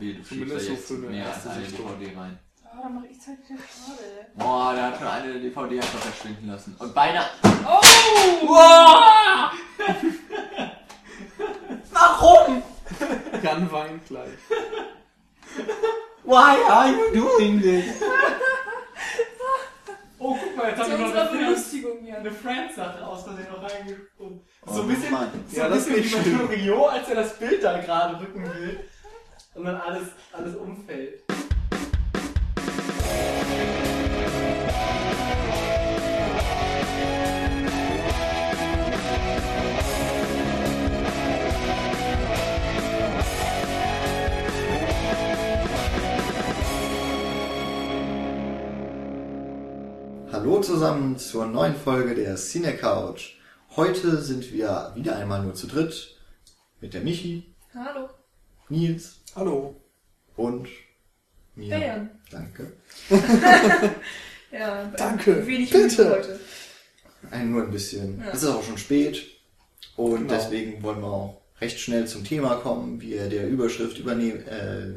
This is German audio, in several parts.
wehe, du schiebst da so jetzt für eine mehr als erste eine Sichtung. DVD rein. Oh, dann mach ich halt wieder gerade. Boah, der hat schon eine der DVD einfach verschwinden lassen. Und beinahe. Oh! Wow! Warum? Jan weint gleich. Why are you doing this? Oh, guck mal, jetzt haben wir noch eine Friends- Belustigung hier. eine Friends-Sache aus Versehen noch reingesprungen. Oh, so ein bisschen, Mann. so Ja, ein das bisschen wie bei als er das Bild da gerade rücken will. Und dann alles, alles umfällt. Hallo zusammen zur neuen Folge der Cine Couch. Heute sind wir wieder einmal nur zu dritt mit der Michi, Hallo. Nils Hallo. und mir. Bären. Danke. Ja, Danke, Wenig bitte. Heute. Ein nur ein bisschen. Ja. Es ist auch schon spät und Genau. deswegen wollen wir auch recht schnell zum Thema kommen, wie ihr der Überschrift übernehmen, äh,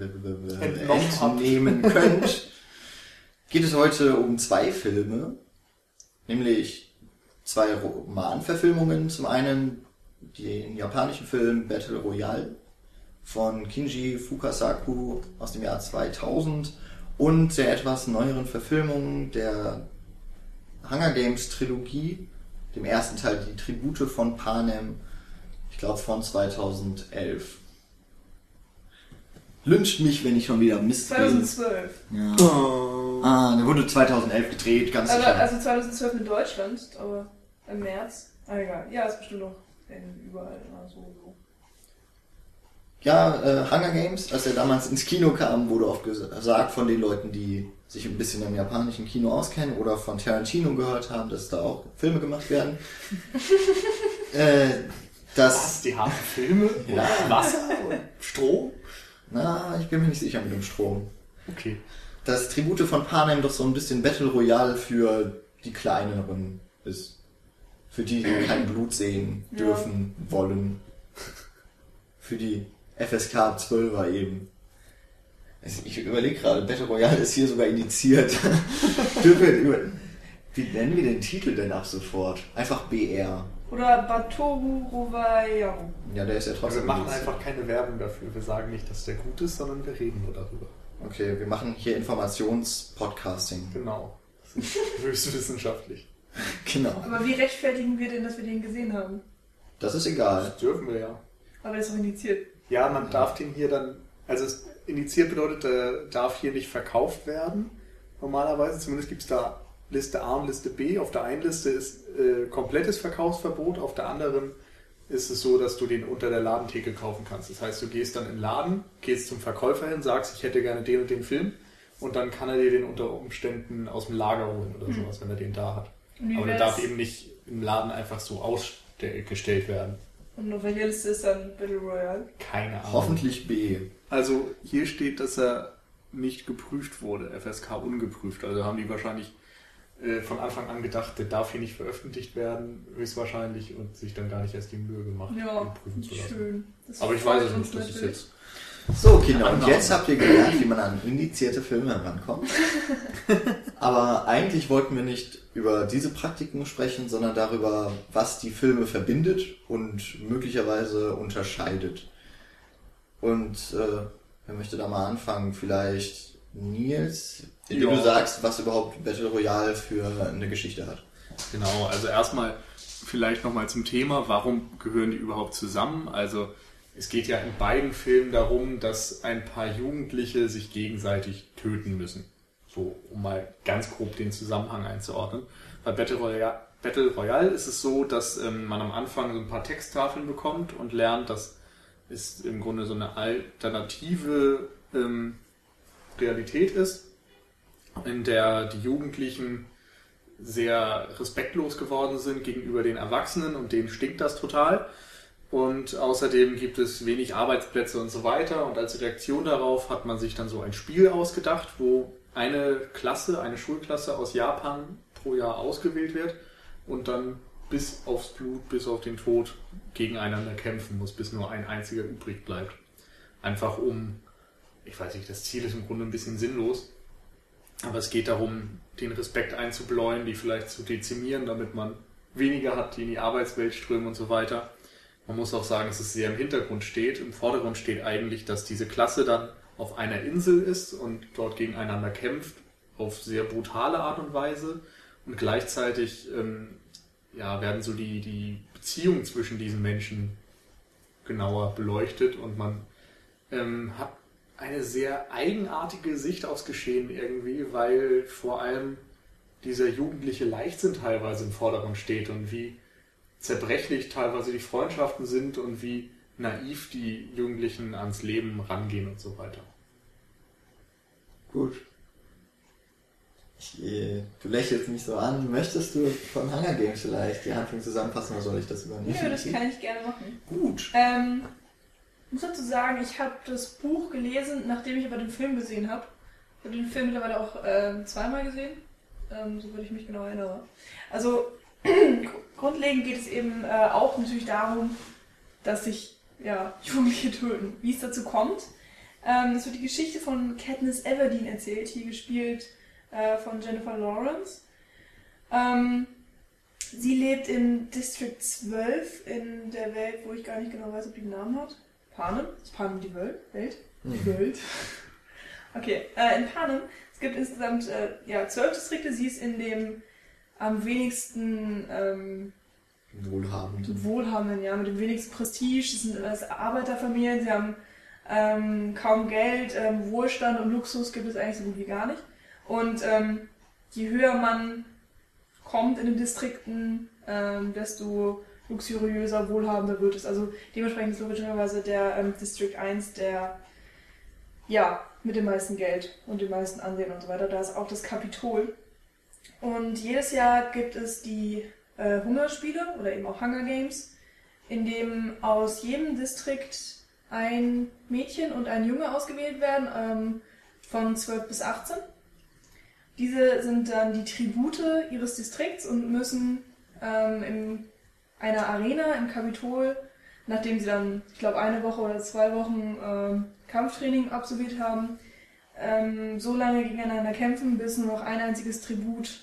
entnehmen könnt. Geht es heute um zwei Filme, nämlich zwei Romanverfilmungen. Zum einen den japanischen Film Battle Royale von Kinji Fukasaku aus dem Jahr 2000 und der etwas neueren Verfilmung der Hunger Games Trilogie, dem ersten Teil die Tribute von Panem, ich glaube von 2011. Lyncht mich, wenn ich schon wieder Mist rede. 2012. Ja. Ah, der wurde 2011 gedreht, ganz Aber, sicher. also 2012 in Deutschland, aber im März. Ah, egal. Ja, ist bestimmt noch in überall immer so. so. Ja, äh, Hunger Games, als er damals ins Kino kam, wurde oft gesagt von den Leuten, die sich ein bisschen im japanischen Kino auskennen oder von Tarantino gehört haben, dass da auch Filme gemacht werden. äh, dass, Was? Die haben Filme? Ja. Wasser? Und Strom? na, ich bin mir nicht sicher mit dem Strom. Okay. Dass Tribute von Panem doch so ein bisschen Battle Royale für die kleineren ist. Für die, die kein Blut sehen Ja. dürfen, wollen. Für die FSK 12er eben. Also Ich überlege gerade, Battle Royale ist hier sogar indiziert. Wie nennen wir den Titel denn ab sofort? Einfach BR. Oder Batoru Rovayaru. Ja, der ist ja Also trotzdem. wir machen indiziert. einfach keine Werbung dafür. Wir sagen nicht, dass der gut ist, sondern wir reden nur darüber. Okay, wir machen hier Informationspodcasting. Genau. Das ist höchst wissenschaftlich. Genau. Aber wie rechtfertigen wir denn, dass wir den gesehen haben? Das ist egal. Das dürfen wir ja. Aber das ist doch indiziert. Ja, man darf den hier dann, also es indiziert bedeutet, der darf hier nicht verkauft werden. Normalerweise, zumindest gibt es da Liste A und Liste B. Auf der einen Liste ist äh, komplettes Verkaufsverbot, auf der anderen ist es so, dass du den unter der Ladentheke kaufen kannst. Das heißt, du gehst dann in den Laden, gehst zum Verkäufer hin, sagst, ich hätte gerne den und den Film und dann kann er dir den unter Umständen aus dem Lager holen oder sowas, wenn er den da hat. Wie Aber der darf eben nicht im Laden einfach so ausgestellt werden. Und auf welcher Liste ist dann Battle Royale? Keine Ahnung. Hoffentlich B. Also hier steht, dass er nicht geprüft wurde, FSK ungeprüft. Also haben die wahrscheinlich äh, von Anfang an gedacht, der darf hier nicht veröffentlicht werden, höchstwahrscheinlich, und sich dann gar nicht erst die Mühe gemacht, Ja, ihn prüfen zu lassen. schön. Das Aber ich weiß es nicht, das ist jetzt. So, Kinder, und jetzt habt ihr gelernt, wie man an indizierte Filme rankommt. Aber eigentlich wollten wir nicht über diese Praktiken sprechen, sondern darüber, was die Filme verbindet und möglicherweise unterscheidet. Und äh, wer möchte da mal anfangen? Vielleicht Nils, indem Ja. du sagst, was überhaupt Battle Royale für eine Geschichte hat. Genau, also erstmal vielleicht nochmal zum Thema, warum gehören die überhaupt zusammen? Also es geht ja in beiden Filmen darum, dass ein paar Jugendliche sich gegenseitig töten müssen. So, um mal ganz grob den Zusammenhang einzuordnen. Bei Battle Royale, Battle Royale ist es so, dass ähm, man am Anfang so ein paar Texttafeln bekommt und lernt, dass es im Grunde so eine alternative ähm, Realität ist, in der die Jugendlichen sehr respektlos geworden sind gegenüber den Erwachsenen und denen stinkt das total. Und außerdem gibt es wenig Arbeitsplätze und so weiter. Und als Reaktion darauf hat man sich dann so ein Spiel ausgedacht, wo eine Klasse, eine Schulklasse aus Japan pro Jahr ausgewählt wird und dann bis aufs Blut, bis auf den Tod gegeneinander kämpfen muss, bis nur ein einziger übrig bleibt. Einfach um ich weiß nicht, das Ziel ist im Grunde ein bisschen sinnlos. Aber es geht darum, den Respekt einzubläuen, die vielleicht zu dezimieren, damit man weniger hat, die in die Arbeitswelt strömen und so weiter. Man muss auch sagen, dass es sehr im Hintergrund steht. Im Vordergrund steht eigentlich, dass diese Klasse dann auf einer Insel ist und dort gegeneinander kämpft, auf sehr brutale Art und Weise. Und gleichzeitig ähm, ja, werden so die, die Beziehungen zwischen diesen Menschen genauer beleuchtet und man ähm, hat eine sehr eigenartige Sicht aufs Geschehen irgendwie, weil vor allem dieser jugendliche Leichtsinn teilweise im Vordergrund steht und wie zerbrechlich teilweise die Freundschaften sind und wie naiv die Jugendlichen ans Leben rangehen und so weiter. Gut. Ich, äh, du lächelst mich so an. Möchtest du von Hunger Games vielleicht die Handlung zusammenfassen oder soll ich das übernehmen? Ja, das kann ich gerne machen. Gut. Ähm, ich muss dazu sagen, ich habe das Buch gelesen, nachdem ich aber den Film gesehen habe. Ich habe den Film mittlerweile auch ähm, zweimal gesehen, ähm, soweit ich mich genau erinnere. Also grundlegend geht es eben äh, auch natürlich darum, dass sich ja, Jugendliche töten. Wie es dazu kommt, ähm, es wird die Geschichte von Katniss Everdeen erzählt, hier gespielt äh, von Jennifer Lawrence. Ähm, sie lebt in District 12 in der Welt, wo ich gar nicht genau weiß, ob die einen Namen hat. Panem? Ist Panem die Welt? Welt? Die Welt. Okay, äh, in Panem. Es gibt insgesamt äh, ja, zwölf Distrikte. Sie ist in dem am wenigsten ähm, Wohlhabend. wohlhabenden, ja, mit dem wenigsten Prestige. Das sind alles Arbeiterfamilien. Sie haben ähm, kaum Geld, ähm, Wohlstand und Luxus gibt es eigentlich so gut wie gar nicht. Und ähm, je höher man kommt in den Distrikten, ähm, desto luxuriöser, wohlhabender wird es. Also dementsprechend ist logischerweise der ähm, District 1 der, ja, mit dem meisten Geld und dem meisten Ansehen und so weiter. Da ist auch das Kapitol. Und jedes Jahr gibt es die äh, Hungerspiele oder eben auch Hunger Games, in dem aus jedem Distrikt ein Mädchen und ein Junge ausgewählt werden, ähm, von 12 bis 18. Diese sind dann die Tribute ihres Distrikts und müssen ähm, in einer Arena im Kapitol, nachdem sie dann, ich glaube, eine Woche oder zwei Wochen ähm, Kampftraining absolviert haben, ähm, so lange gegeneinander kämpfen, bis nur noch ein einziges Tribut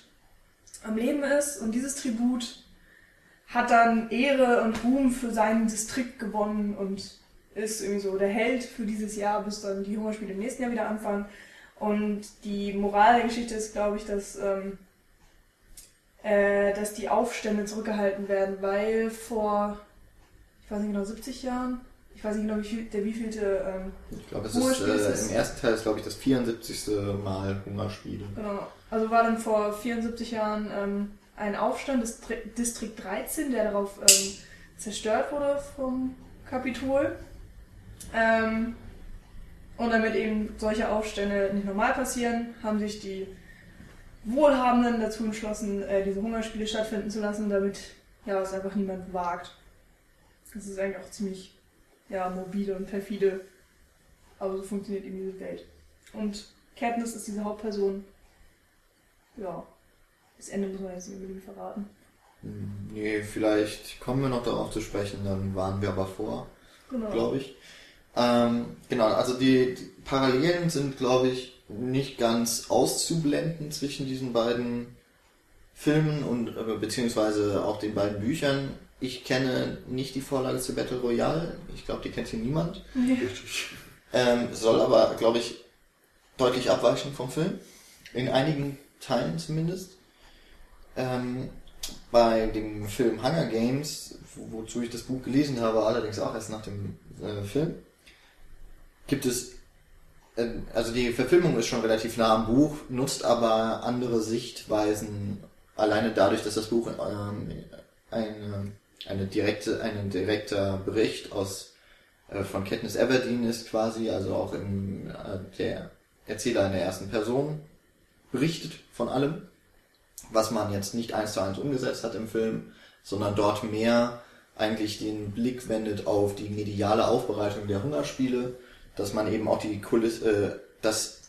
am Leben ist. Und dieses Tribut hat dann Ehre und Ruhm für seinen Distrikt gewonnen und ist irgendwie so der Held für dieses Jahr, bis dann die Hungerspiele im nächsten Jahr wieder anfangen. Und die Moral der Geschichte ist, glaube ich, dass, ähm, äh, dass die Aufstände zurückgehalten werden, weil vor, ich weiß nicht genau, 70 Jahren, ich weiß nicht genau, wie viel, der wievielte ähm, Ich glaube, es ist, ist äh, es- im ersten Teil ist, glaube ich, das 74. Mal Hungerspiel. Genau. Also war dann vor 74 Jahren ähm, ein Aufstand des Distrikt 13, der darauf ähm, zerstört wurde vom Kapitol. Ähm, und damit eben solche Aufstände nicht normal passieren, haben sich die Wohlhabenden dazu entschlossen, äh, diese Hungerspiele stattfinden zu lassen, damit ja, es einfach niemand wagt. Das ist eigentlich auch ziemlich ja, morbide und perfide, aber so funktioniert eben diese Welt. Und Katniss ist diese Hauptperson, ja, das Ende muss man jetzt nicht unbedingt verraten. Hm, Nee, vielleicht kommen wir noch darauf zu sprechen, dann waren wir aber vor, Genau. glaube ich. Ähm, genau, also die, die Parallelen sind, glaube ich, nicht ganz auszublenden zwischen diesen beiden Filmen und äh, beziehungsweise auch den beiden Büchern. Ich kenne nicht die Vorlage zu Battle Royale. Ich glaube, die kennt hier niemand. Ähm, soll aber, glaube ich, deutlich abweichen vom Film. In einigen Teilen zumindest. Ähm, bei dem Film Hunger Games, wo, wozu ich das Buch gelesen habe, allerdings auch erst nach dem äh, Film, gibt es, äh, also die Verfilmung ist schon relativ nah am Buch, nutzt aber andere Sichtweisen, alleine dadurch, dass das Buch ähm, eine, eine direkte, ein direkter Bericht aus äh, von Katniss Everdeen ist quasi, also auch im, äh, der Erzähler in der ersten Person berichtet von allem, was man jetzt nicht eins zu eins umgesetzt hat im Film, sondern dort mehr eigentlich den Blick wendet auf die mediale Aufbereitung der Hungerspiele, dass man eben auch die Kulisse, äh, das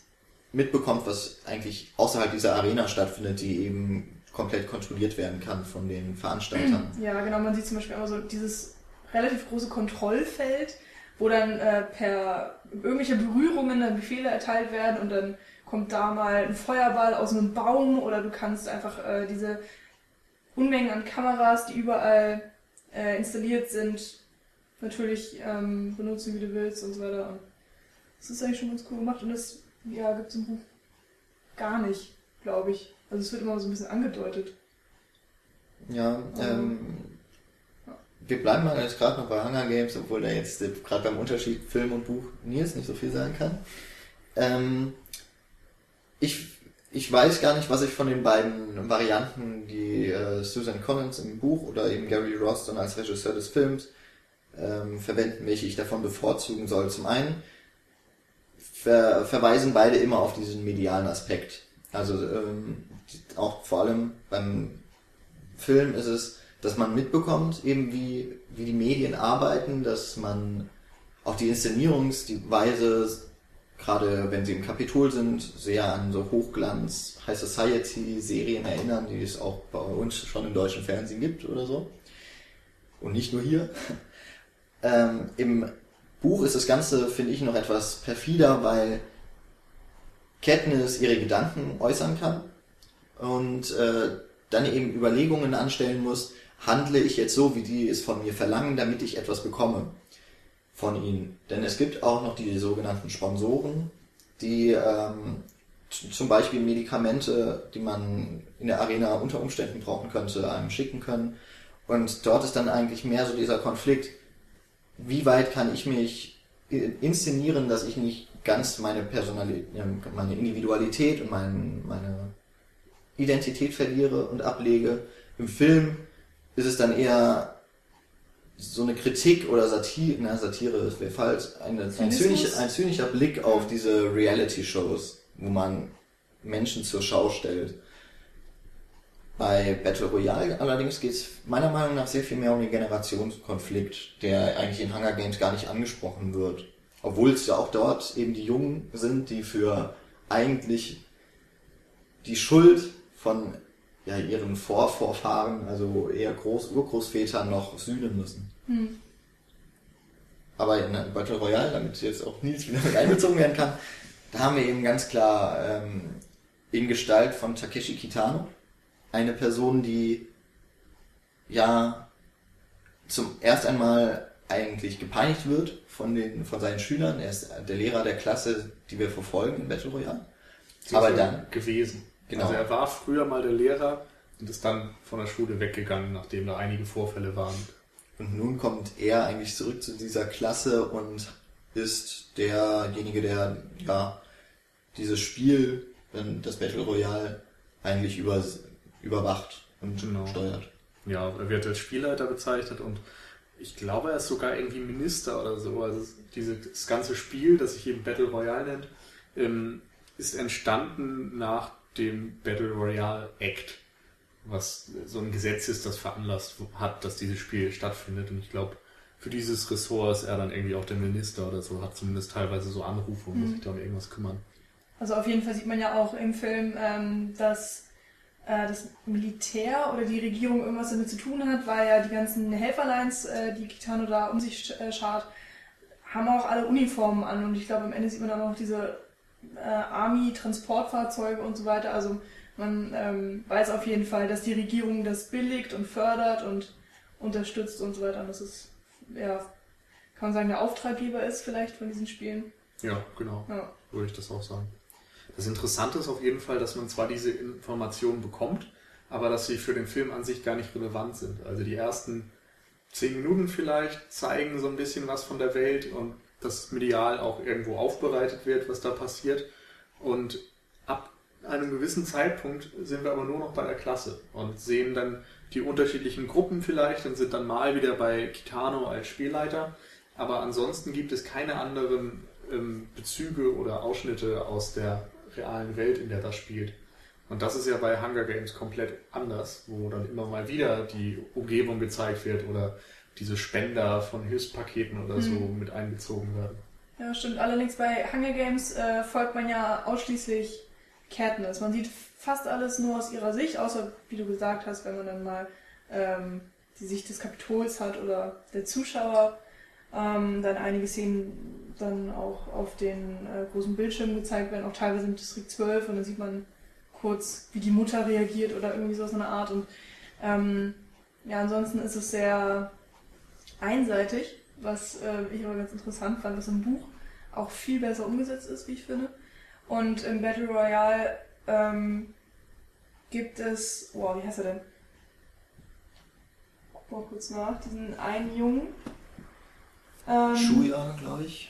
mitbekommt, was eigentlich außerhalb dieser Arena stattfindet, die eben komplett kontrolliert werden kann von den Veranstaltern. Ja, genau, man sieht zum Beispiel immer so dieses relativ große Kontrollfeld, wo dann äh, per irgendwelche Berührungen dann Befehle erteilt werden und dann kommt da mal ein Feuerball aus einem Baum oder du kannst einfach äh, diese Unmengen an Kameras, die überall äh, installiert sind, natürlich ähm, benutzen, wie du willst und so weiter. Und das ist eigentlich schon ganz cool gemacht und das ja, gibt es im Buch gar nicht, glaube ich. Also es wird immer so ein bisschen angedeutet. Ja, ähm, wir bleiben mal jetzt gerade noch bei Hunger Games, obwohl da jetzt gerade beim Unterschied Film und Buch Nils nicht so viel sagen kann. Ähm, ich, ich weiß gar nicht, was ich von den beiden Varianten, die äh, Susan Collins im Buch oder eben Gary Ross dann als Regisseur des Films ähm, verwenden, welche ich davon bevorzugen soll. Zum einen ver verweisen beide immer auf diesen medialen Aspekt. Also ähm, auch vor allem beim Film ist es, dass man mitbekommt, eben wie, wie die Medien arbeiten, dass man auch die Inszenierungsweise, gerade wenn sie im Kapitol sind, sehr an so Hochglanz, High Society Serien erinnern, die es auch bei uns schon im deutschen Fernsehen gibt oder so. Und nicht nur hier. Ähm, Im Buch ist das Ganze, finde ich, noch etwas perfider, weil Katniss ihre Gedanken äußern kann und äh, dann eben Überlegungen anstellen muss, handle ich jetzt so, wie die es von mir verlangen, damit ich etwas bekomme von ihnen. Denn es gibt auch noch die sogenannten Sponsoren, die ähm, zum Beispiel Medikamente, die man in der Arena unter Umständen brauchen könnte, einem schicken können. Und dort ist dann eigentlich mehr so dieser Konflikt, wie weit kann ich mich inszenieren, dass ich nicht ganz meine Personalität, meine Individualität und mein, meine Identität verliere und ablege. Im Film ist es dann eher so eine Kritik oder Satire, na, Satire ist wäre falsch, eine, ein, zynisch, ein zynischer Blick auf diese Reality-Shows, wo man Menschen zur Schau stellt. Bei Battle Royale allerdings geht es meiner Meinung nach sehr viel mehr um den Generationskonflikt, der eigentlich in Hunger Games gar nicht angesprochen wird. Obwohl es ja auch dort eben die Jungen sind, die für eigentlich die Schuld von ja, ihren Vorvorfahren, also eher Groß Urgroßvätern noch sühnen müssen. Hm. Aber in Battle Royale, damit jetzt auch Nils wieder mit einbezogen werden kann, da haben wir eben ganz klar ähm, in Gestalt von Takeshi Kitano eine Person, die ja zum erst einmal eigentlich gepeinigt wird von den von seinen Schülern. Er ist der Lehrer der Klasse, die wir verfolgen in Battle Royale. Aber dann gewesen. Genau. Also er war früher mal der Lehrer und ist dann von der Schule weggegangen, nachdem da einige Vorfälle waren. Und nun kommt er eigentlich zurück zu dieser Klasse und ist derjenige, der ja dieses Spiel, das Battle Royale, eigentlich über, überwacht und genau. steuert. Ja, er wird als Spielleiter bezeichnet und ich glaube, er ist sogar irgendwie Minister oder so. Also dieses ganze Spiel, das sich eben Battle Royale nennt, ähm, ist entstanden nach dem Battle Royale Act, was so ein Gesetz ist, das veranlasst hat, dass dieses Spiel stattfindet. Und ich glaube, für dieses Ressort ist er dann irgendwie auch der Minister oder so, hat zumindest teilweise so Anrufe und mhm. muss sich da um irgendwas kümmern. Also auf jeden Fall sieht man ja auch im Film, ähm, dass äh, das Militär oder die Regierung irgendwas damit zu tun hat, weil ja die ganzen Helferlines, äh, die Kitano da um sich äh, schart, haben auch alle Uniformen an und ich glaube am Ende sieht man dann auch diese äh, Army-Transportfahrzeuge und so weiter. Also man ähm, weiß auf jeden Fall, dass die Regierung das billigt und fördert und unterstützt und so weiter. Und das ist, ja, kann man sagen, der Auftraggeber ist vielleicht von diesen Spielen. Ja, genau. Ja. Würde ich das auch sagen. Das Interessante ist auf jeden Fall, dass man zwar diese Informationen bekommt, aber dass sie für den Film an sich gar nicht relevant sind. Also die ersten zehn Minuten vielleicht zeigen so ein bisschen was von der Welt und das medial auch irgendwo aufbereitet wird, was da passiert. Und ab einem gewissen Zeitpunkt sind wir aber nur noch bei der Klasse und sehen dann die unterschiedlichen Gruppen vielleicht und sind dann mal wieder bei Kitano als Spielleiter. Aber ansonsten gibt es keine anderen ähm, Bezüge oder Ausschnitte aus der realen Welt, in der das spielt. Und das ist ja bei Hunger Games komplett anders, wo dann immer mal wieder die Umgebung gezeigt wird oder diese Spender von Hilfspaketen oder so mhm. mit einbezogen werden. Ja, stimmt. Allerdings bei Hunger Games äh, folgt man ja ausschließlich Katniss. Man sieht fast alles nur aus ihrer Sicht, außer, wie du gesagt hast, wenn man dann mal ähm, die Sicht des Kapitols hat oder der Zuschauer. Ähm, dann einige Szenen dann auch auf den äh, großen Bildschirmen gezeigt werden, auch teilweise im Distrikt 12 und dann sieht man kurz, wie die Mutter reagiert oder irgendwie so aus einer Art und ähm, ja, ansonsten ist es sehr einseitig, was äh, ich aber ganz interessant fand, was im Buch auch viel besser umgesetzt ist, wie ich finde. Und im Battle Royale ähm, gibt es, wow, wie heißt er denn? Guck mal kurz nach, diesen einen Jungen. Ähm, Shuya, glaube ich.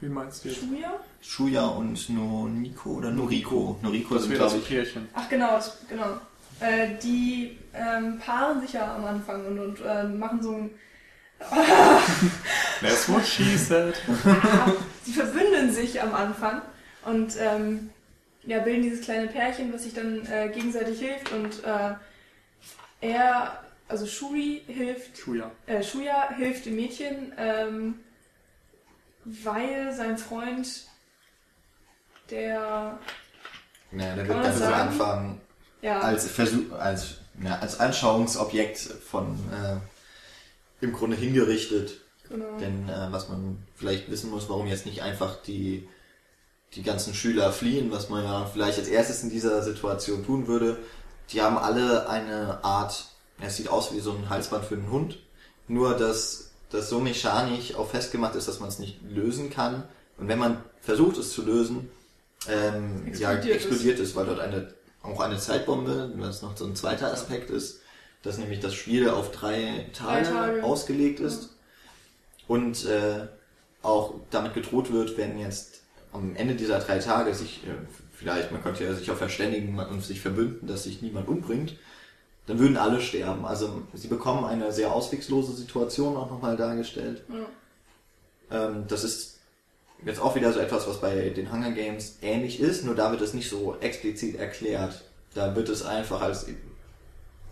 Wie meinst du jetzt? Shuya? Shuya und Noriko oder Noriko. Noriko sind, wäre glaube das ich. Pärchen. Ach genau, das, genau. Äh, die ähm, paaren sich ja am Anfang und, und äh, machen so ein That's what she said. sie verbünden sich am Anfang und ähm, ja, bilden dieses kleine Pärchen, was sich dann äh, gegenseitig hilft und äh, er, also Shuri hilft, Schuja. äh, Shuya hilft dem Mädchen, ähm, weil sein Freund, der, Ja, der wird man ganz ja, als Versuch, als, ja, als Anschauungsobjekt von äh, im Grunde hingerichtet. genau. Denn äh, was man vielleicht wissen muss, warum jetzt nicht einfach die, die ganzen Schüler fliehen, was man ja vielleicht als erstes in dieser Situation tun würde, die haben alle eine Art, ja, es sieht aus wie so ein Halsband für einen Hund, nur dass das so mechanisch auch festgemacht ist, dass man es nicht lösen kann. Und wenn man versucht es zu lösen, ähm, ja, Explodiert es. explodiert es, weil dort eine auch eine Zeitbombe, was noch so ein zweiter Aspekt ist, dass nämlich das Spiel auf drei Tage, Tage. ausgelegt ist und äh, auch damit gedroht wird, wenn jetzt am Ende dieser drei Tage sich, äh, vielleicht, man könnte ja sich auch verständigen und sich verbünden, dass sich niemand umbringt, dann würden alle sterben. Also sie bekommen eine sehr auswegslose Situation auch nochmal dargestellt. Ja. Ähm, das ist jetzt auch wieder so etwas, was bei den Hunger Games ähnlich ist, nur da wird es nicht so explizit erklärt. Da wird es einfach als,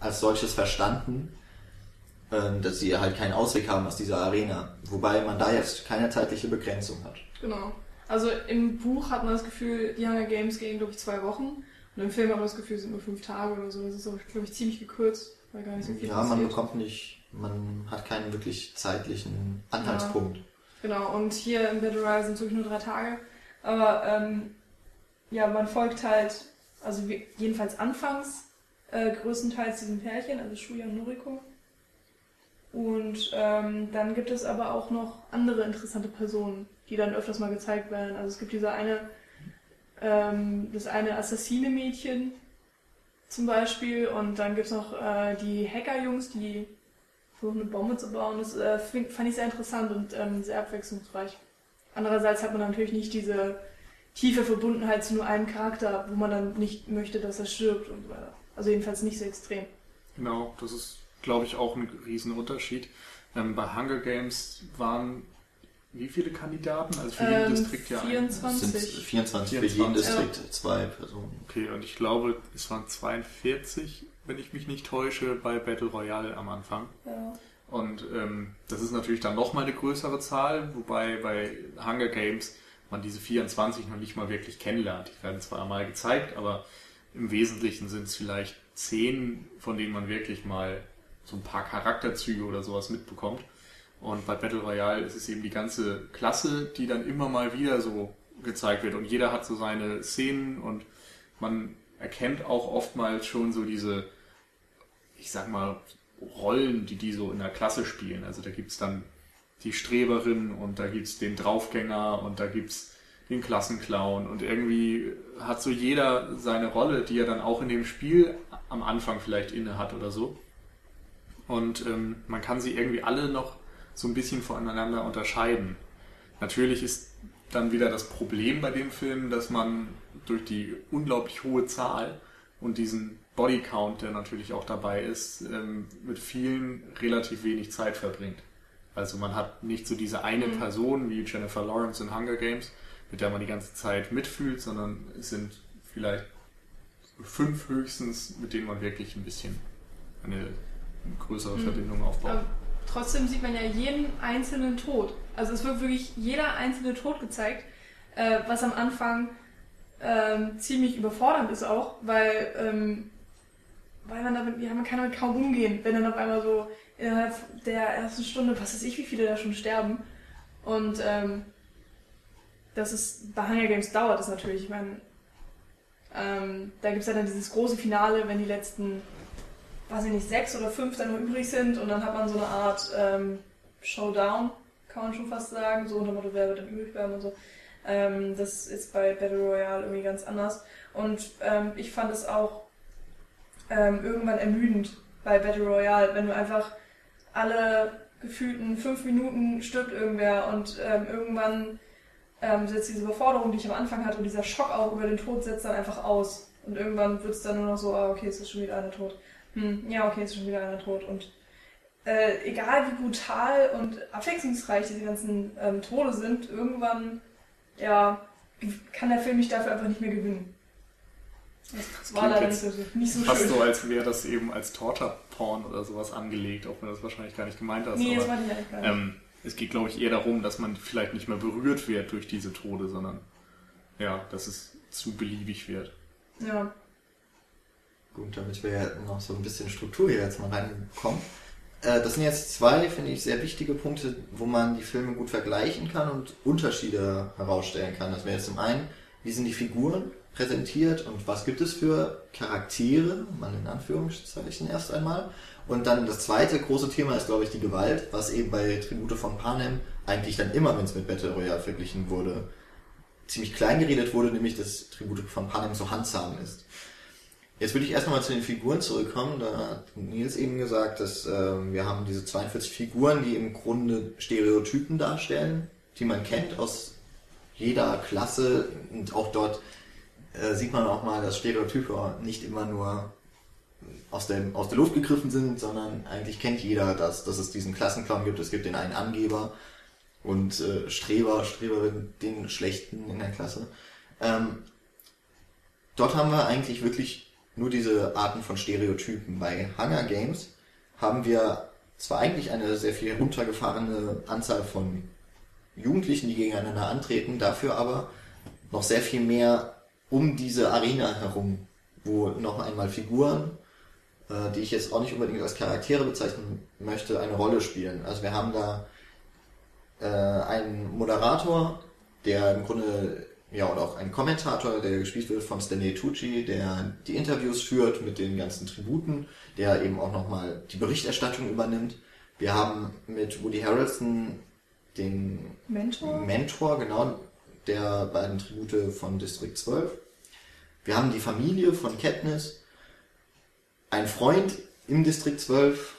als solches verstanden, ähm, dass sie halt keinen Ausweg haben aus dieser Arena. Wobei man da jetzt keine zeitliche Begrenzung hat. Genau. Also im Buch hat man das Gefühl, die Hunger Games gehen, glaube ich, zwei Wochen. Und im Film hat man das Gefühl, es sind nur fünf Tage oder so. Das ist, glaube ich, ziemlich gekürzt, weil gar nicht so viel Ja, man passiert. bekommt nicht, man hat keinen wirklich zeitlichen Anhaltspunkt. Genau, und hier im Battle Royale sind es wirklich nur drei Tage. Aber ähm, ja, man folgt halt, also jedenfalls anfangs äh, größtenteils diesem Pärchen, also Shuya und Noriko. Und ähm, dann gibt es aber auch noch andere interessante Personen, die dann öfters mal gezeigt werden. Also es gibt diese eine, ähm, das eine Assassine-Mädchen zum Beispiel und dann gibt es noch äh, die Hacker-Jungs, die versuchen eine Bombe zu bauen. Das äh, fand ich sehr interessant und ähm, sehr abwechslungsreich. Andererseits hat man natürlich nicht diese tiefe Verbundenheit zu nur einem Charakter, wo man dann nicht möchte, dass er stirbt und so weiter. Also jedenfalls nicht so extrem. Genau, das ist, glaube ich, auch ein Riesenunterschied. Ähm, bei Hunger Games waren wie viele Kandidaten? Also für jeden Ähm, Distrikt ja ein. 24. Es sind 24 für jeden 24. Distrikt, zwei Personen. Okay, und ich glaube, es waren 42, wenn ich mich nicht täusche, bei Battle Royale am Anfang. Ja. Und ähm, das ist natürlich dann nochmal eine größere Zahl, wobei bei Hunger Games man diese 24 noch nicht mal wirklich kennenlernt. Die werden zwar einmal gezeigt, aber im Wesentlichen sind es vielleicht 10, von denen man wirklich mal so ein paar Charakterzüge oder sowas mitbekommt. Und bei Battle Royale ist es eben die ganze Klasse, die dann immer mal wieder so gezeigt wird. Und jeder hat so seine Szenen und man erkennt auch oftmals schon so diese, ich sag mal, Rollen, die die so in der Klasse spielen. Also da gibt's dann die Streberin und da gibt's den Draufgänger und da gibt's den Klassenclown und irgendwie hat so jeder seine Rolle, die er dann auch in dem Spiel am Anfang vielleicht inne hat oder so. Und ähm, man kann sie irgendwie alle noch so ein bisschen voneinander unterscheiden. Natürlich ist dann wieder das Problem bei dem Film, dass man durch die unglaublich hohe Zahl und diesen Bodycount, der natürlich auch dabei ist, ähm, mit vielen relativ wenig Zeit verbringt. Also man hat nicht so diese eine Mhm. Person wie Jennifer Lawrence in Hunger Games, mit der man die ganze Zeit mitfühlt, sondern es sind vielleicht fünf höchstens, mit denen man wirklich ein bisschen eine größere Mhm. Verbindung aufbaut. Trotzdem sieht man ja jeden einzelnen Tod. Also es wird wirklich jeder einzelne Tod gezeigt, äh, was am Anfang ähm, ziemlich überfordernd ist auch, weil, ähm, weil man damit, ja, man kann damit kaum umgehen, wenn dann auf einmal so innerhalb der ersten Stunde, was weiß ich, wie viele da schon sterben. Und ähm, das ist, bei Hunger Games dauert es natürlich. Ich meine, ähm, da gibt es ja dann dieses große Finale, wenn die letzten, weiß ich nicht, sechs oder fünf dann nur übrig sind und dann hat man so eine Art ähm, Showdown, kann man schon fast sagen, so unter Motto, wer wird dann übrig bleiben und so. Ähm, das ist bei Battle Royale irgendwie ganz anders. Und ähm, ich fand es auch ähm, irgendwann ermüdend bei Battle Royale, wenn du einfach alle gefühlten fünf Minuten stirbt irgendwer und ähm, irgendwann ähm, setzt diese Überforderung, die ich am Anfang hatte und dieser Schock auch über den Tod setzt dann einfach aus. Und irgendwann wird es dann nur noch so, ah, okay, es ist schon wieder einer tot. Hm, ja, okay, ist schon wieder einer tot. Und äh, egal wie brutal und abwechslungsreich diese ganzen ähm, Tode sind, irgendwann, ja, kann der Film mich dafür einfach nicht mehr gewinnen. Das war klingt leider so, nicht so Fast schön. so, als wäre das eben als Torture-Porn oder sowas angelegt, auch wenn du das wahrscheinlich gar nicht gemeint hast. nee, das aber, war die gar nicht. ähm, es geht, glaube ich, eher darum, dass man vielleicht nicht mehr berührt wird durch diese Tode, sondern ja, dass es zu beliebig wird. ja. Gut, damit wir noch so ein bisschen Struktur hier jetzt mal reinkommen. Äh, das sind jetzt zwei, finde ich, sehr wichtige Punkte, wo man die Filme gut vergleichen kann und Unterschiede herausstellen kann. Das wäre jetzt zum einen, wie sind die Figuren präsentiert und was gibt es für Charaktere, mal in Anführungszeichen erst einmal. Und dann das zweite große Thema ist, glaube ich, die Gewalt, was eben bei Tribute von Panem eigentlich dann immer, wenn es mit Battle Royale verglichen wurde, ziemlich klein geredet wurde, nämlich dass Tribute von Panem so handsam ist. Jetzt würde ich erst nochmal zu den Figuren zurückkommen. Da hat Nils eben gesagt, dass ähm, wir haben diese 42 Figuren, die im Grunde Stereotypen darstellen, die man kennt aus jeder Klasse. Und auch dort äh, sieht man auch mal, dass Stereotype nicht immer nur aus, dem, aus der Luft gegriffen sind, sondern eigentlich kennt jeder das, dass es diesen Klassenclown gibt. Es gibt den einen Angeber und äh, Streber, Streberin, den Schlechten in der Klasse. Ähm, dort haben wir eigentlich wirklich nur diese Arten von Stereotypen. Bei Hunger Games haben wir zwar eigentlich eine sehr viel runtergefahrene Anzahl von Jugendlichen, die gegeneinander antreten, dafür aber noch sehr viel mehr um diese Arena herum, wo noch einmal Figuren, äh, die ich jetzt auch nicht unbedingt als Charaktere bezeichnen möchte, eine Rolle spielen. Also wir haben da äh, einen Moderator, der im Grunde ja, oder auch ein Kommentator, der gespielt wird von Stanley Tucci, der die Interviews führt mit den ganzen Tributen, der eben auch nochmal die Berichterstattung übernimmt. Wir haben mit Woody Harrelson den Mentor? Mentor, genau, der beiden Tribute von District 12. Wir haben die Familie von Katniss, ein Freund im District 12,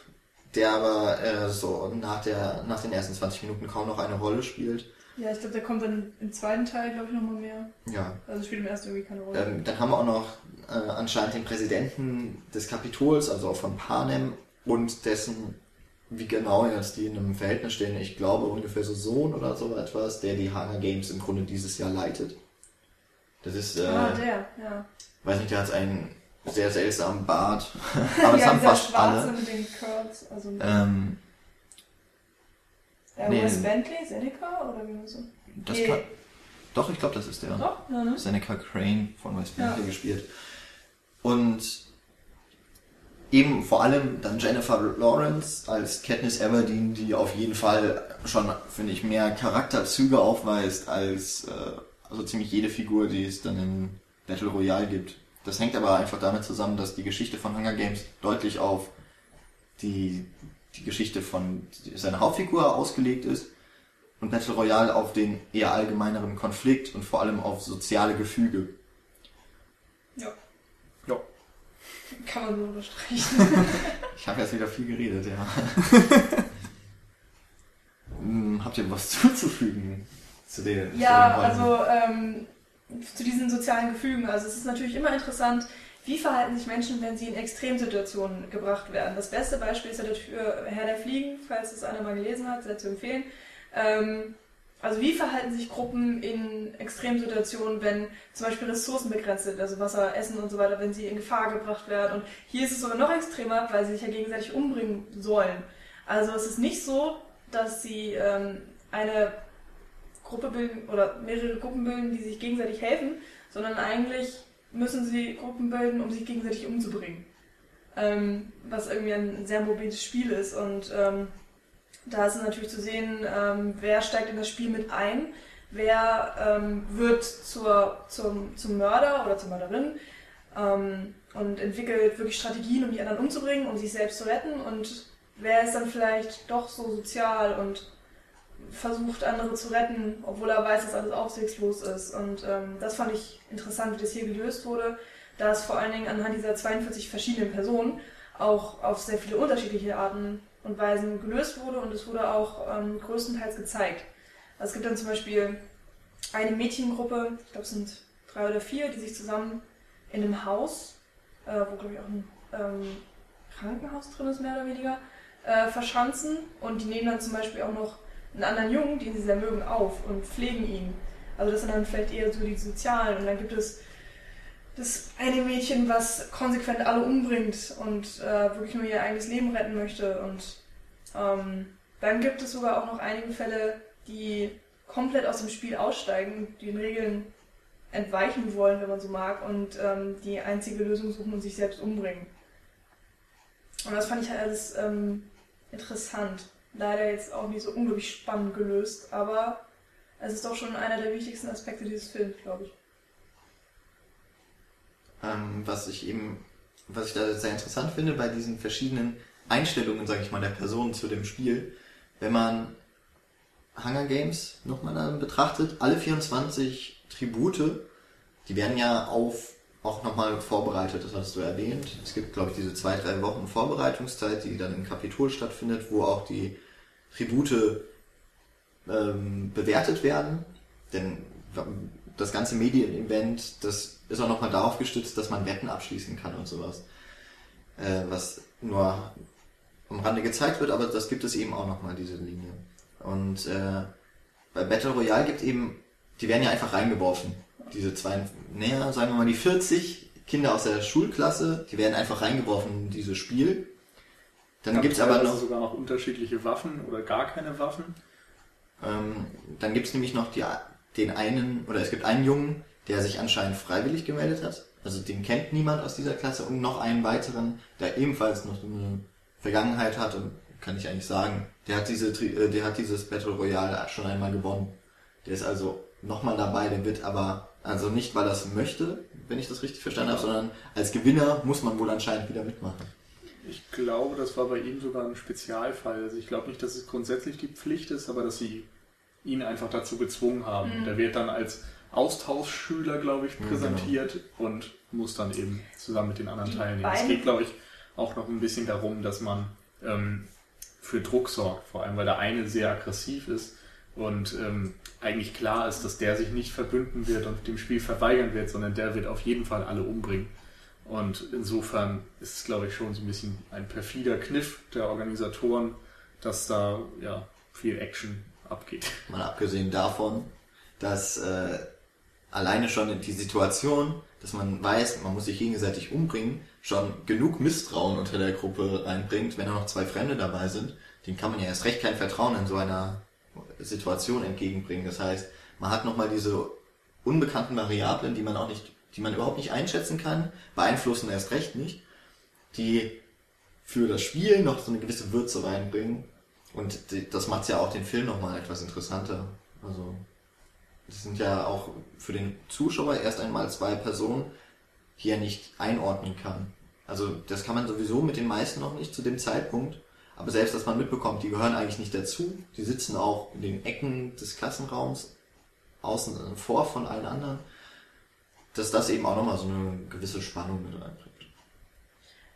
der aber äh, so nach, der, nach den ersten 20 Minuten kaum noch eine Rolle spielt. Ja, ich glaube, der kommt dann im zweiten Teil, glaube ich, nochmal mehr. Ja, Also spielt im ersten irgendwie keine Rolle. Ähm, dann haben wir auch noch äh, anscheinend den Präsidenten des Kapitols, also auch von Panem und dessen, wie genau jetzt die in einem Verhältnis stehen, ich glaube ungefähr so Sohn oder so etwas, der die Hunger Games im Grunde dieses Jahr leitet. Das ist, äh, ah, der, ja. weiß nicht, der hat einen sehr seltsamen Bart, aber das ja, haben fast alle. mit den Curls. Also, Ähm, äh, nee. Wes Bentley, Seneca oder wie so? das kann, doch, ich glaube, das ist der. Doch, ja, ne? Seneca Crane von West Bentley Ja. gespielt. Und eben vor allem dann Jennifer Lawrence als Katniss Everdeen, die auf jeden Fall schon, finde ich, mehr Charakterzüge aufweist als äh, also ziemlich jede Figur, die es dann in Battle Royale gibt. Das hängt aber einfach damit zusammen, dass die Geschichte von Hunger Games deutlich auf die, die Geschichte von seiner Hauptfigur ausgelegt ist und Battle Royale auf den eher allgemeineren Konflikt und vor allem auf soziale Gefüge. Ja. Ja. Kann man so unterstreichen. Ich habe jetzt wieder viel geredet, ja. Hm, Habt ihr was zuzufügen zu den Ja, zu den also ähm, zu diesen sozialen Gefügen. Also es ist natürlich immer interessant, wie verhalten sich Menschen, wenn sie in Extremsituationen gebracht werden. Das beste Beispiel ist ja dafür Herr der Fliegen, falls es einer mal gelesen hat, sehr zu empfehlen. Ähm, also wie verhalten sich Gruppen in Extremsituationen, wenn zum Beispiel Ressourcen begrenzt sind, also Wasser, Essen und so weiter, wenn sie in Gefahr gebracht werden. Und hier ist es sogar noch extremer, weil sie sich ja gegenseitig umbringen sollen. Also es ist nicht so, dass sie ähm, eine Gruppe bilden oder mehrere Gruppen bilden, die sich gegenseitig helfen, sondern eigentlich müssen sie Gruppen bilden, um sich gegenseitig umzubringen. ähm, was irgendwie ein sehr mobiles Spiel ist. Und ähm, da ist natürlich zu sehen, ähm, wer steigt in das Spiel mit ein, wer ähm, wird zur, zum, zum Mörder oder zur Mörderin ähm, und entwickelt wirklich Strategien, um die anderen umzubringen, um sich selbst zu retten und wer ist dann vielleicht doch so sozial und versucht, andere zu retten, obwohl er weiß, dass alles aussichtslos ist. Und ähm, das fand ich interessant, wie das hier gelöst wurde, da es vor allen Dingen anhand dieser 42 verschiedenen Personen auch auf sehr viele unterschiedliche Arten und Weisen gelöst wurde und es wurde auch ähm, größtenteils gezeigt. Also es gibt dann zum Beispiel eine Mädchengruppe, ich glaube es sind drei oder vier, die sich zusammen in einem Haus, äh, wo glaube ich auch ein ähm, Krankenhaus drin ist, mehr oder weniger, äh, verschanzen und die nehmen dann zum Beispiel auch noch einen anderen Jungen, den sie sehr mögen, auf und pflegen ihn. Also das sind dann vielleicht eher so die Sozialen und dann gibt es das eine Mädchen, was konsequent alle umbringt und äh, wirklich nur ihr eigenes Leben retten möchte. Und ähm, dann gibt es sogar auch noch einige Fälle, die komplett aus dem Spiel aussteigen, die den Regeln entweichen wollen, wenn man so mag, und ähm, die einzige Lösung suchen und sich selbst umbringen. Und das fand ich halt alles ähm, interessant. Leider jetzt auch nicht so unglaublich spannend gelöst, aber es ist doch schon einer der wichtigsten Aspekte dieses Films, glaube ich. Ähm, was ich eben, was ich da sehr interessant finde bei diesen verschiedenen Einstellungen, sage ich mal, der Personen zu dem Spiel, wenn man Hunger Games nochmal dann betrachtet, alle 24 Tribute, die werden ja auf auch nochmal vorbereitet, das hast du erwähnt. Es gibt, glaube ich, diese zwei, drei Wochen Vorbereitungszeit, die dann im Kapitol stattfindet, wo auch die Tribute ähm, bewertet werden. Denn das ganze Medien-Event, das ist auch nochmal darauf gestützt, dass man Wetten abschließen kann und sowas. Äh, was nur am Rande gezeigt wird, aber das gibt es eben auch nochmal, diese Linie. Und äh, bei Battle Royale gibt eben, die werden ja einfach reingeworfen. Diese zwei, näher, sagen wir mal die 40 Kinder aus der Schulklasse, die werden einfach reingeworfen in dieses Spiel. Dann gibt's aber noch sogar noch unterschiedliche Waffen oder gar keine Waffen. Ähm, dann gibt's nämlich noch die, den einen, oder es gibt einen Jungen, der sich anscheinend freiwillig gemeldet hat. Also den kennt niemand aus dieser Klasse und noch einen weiteren, der ebenfalls noch eine Vergangenheit hat und kann ich eigentlich sagen, der hat diese, äh, der hat dieses Battle Royale schon einmal gewonnen. Der ist also nochmal dabei, der wird aber, also nicht weil er es möchte, wenn ich das richtig verstanden habe, sondern als Gewinner muss man wohl anscheinend wieder mitmachen. Ich glaube, das war bei ihm sogar ein Spezialfall. Also ich glaube nicht, dass es grundsätzlich die Pflicht ist, aber dass sie ihn einfach dazu gezwungen haben. Mhm. Der wird dann als Austauschschüler, glaube ich, präsentiert genau. und muss dann eben zusammen mit den anderen die teilnehmen. Es geht, glaube ich, auch noch ein bisschen darum, dass man ähm, für Druck sorgt, vor allem weil der eine sehr aggressiv ist und ähm, eigentlich klar ist, dass der sich nicht verbünden wird und dem Spiel verweigern wird, sondern der wird auf jeden Fall alle umbringen. Und insofern ist es, glaube ich, schon so ein bisschen ein perfider Kniff der Organisatoren, dass da ja viel Action abgeht. Mal abgesehen davon, dass äh, alleine schon die Situation, dass man weiß, man muss sich gegenseitig umbringen, schon genug Misstrauen unter der Gruppe reinbringt, wenn da noch zwei Fremde dabei sind, den kann man ja erst recht kein Vertrauen in so einer Situation entgegenbringen. Das heißt, man hat nochmal diese unbekannten Variablen, die man auch nicht, die man überhaupt nicht einschätzen kann, beeinflussen erst recht nicht, die für das Spiel noch so eine gewisse Würze reinbringen. Und das macht ja auch den Film nochmal etwas interessanter. Also, das sind ja auch für den Zuschauer erst einmal zwei Personen, die er nicht einordnen kann. Also, das kann man sowieso mit den meisten noch nicht zu dem Zeitpunkt. Aber selbst, dass man mitbekommt, die gehören eigentlich nicht dazu. Die sitzen auch in den Ecken des Klassenraums, außen vor von allen anderen. Dass das eben auch nochmal so eine gewisse Spannung mit reinbringt.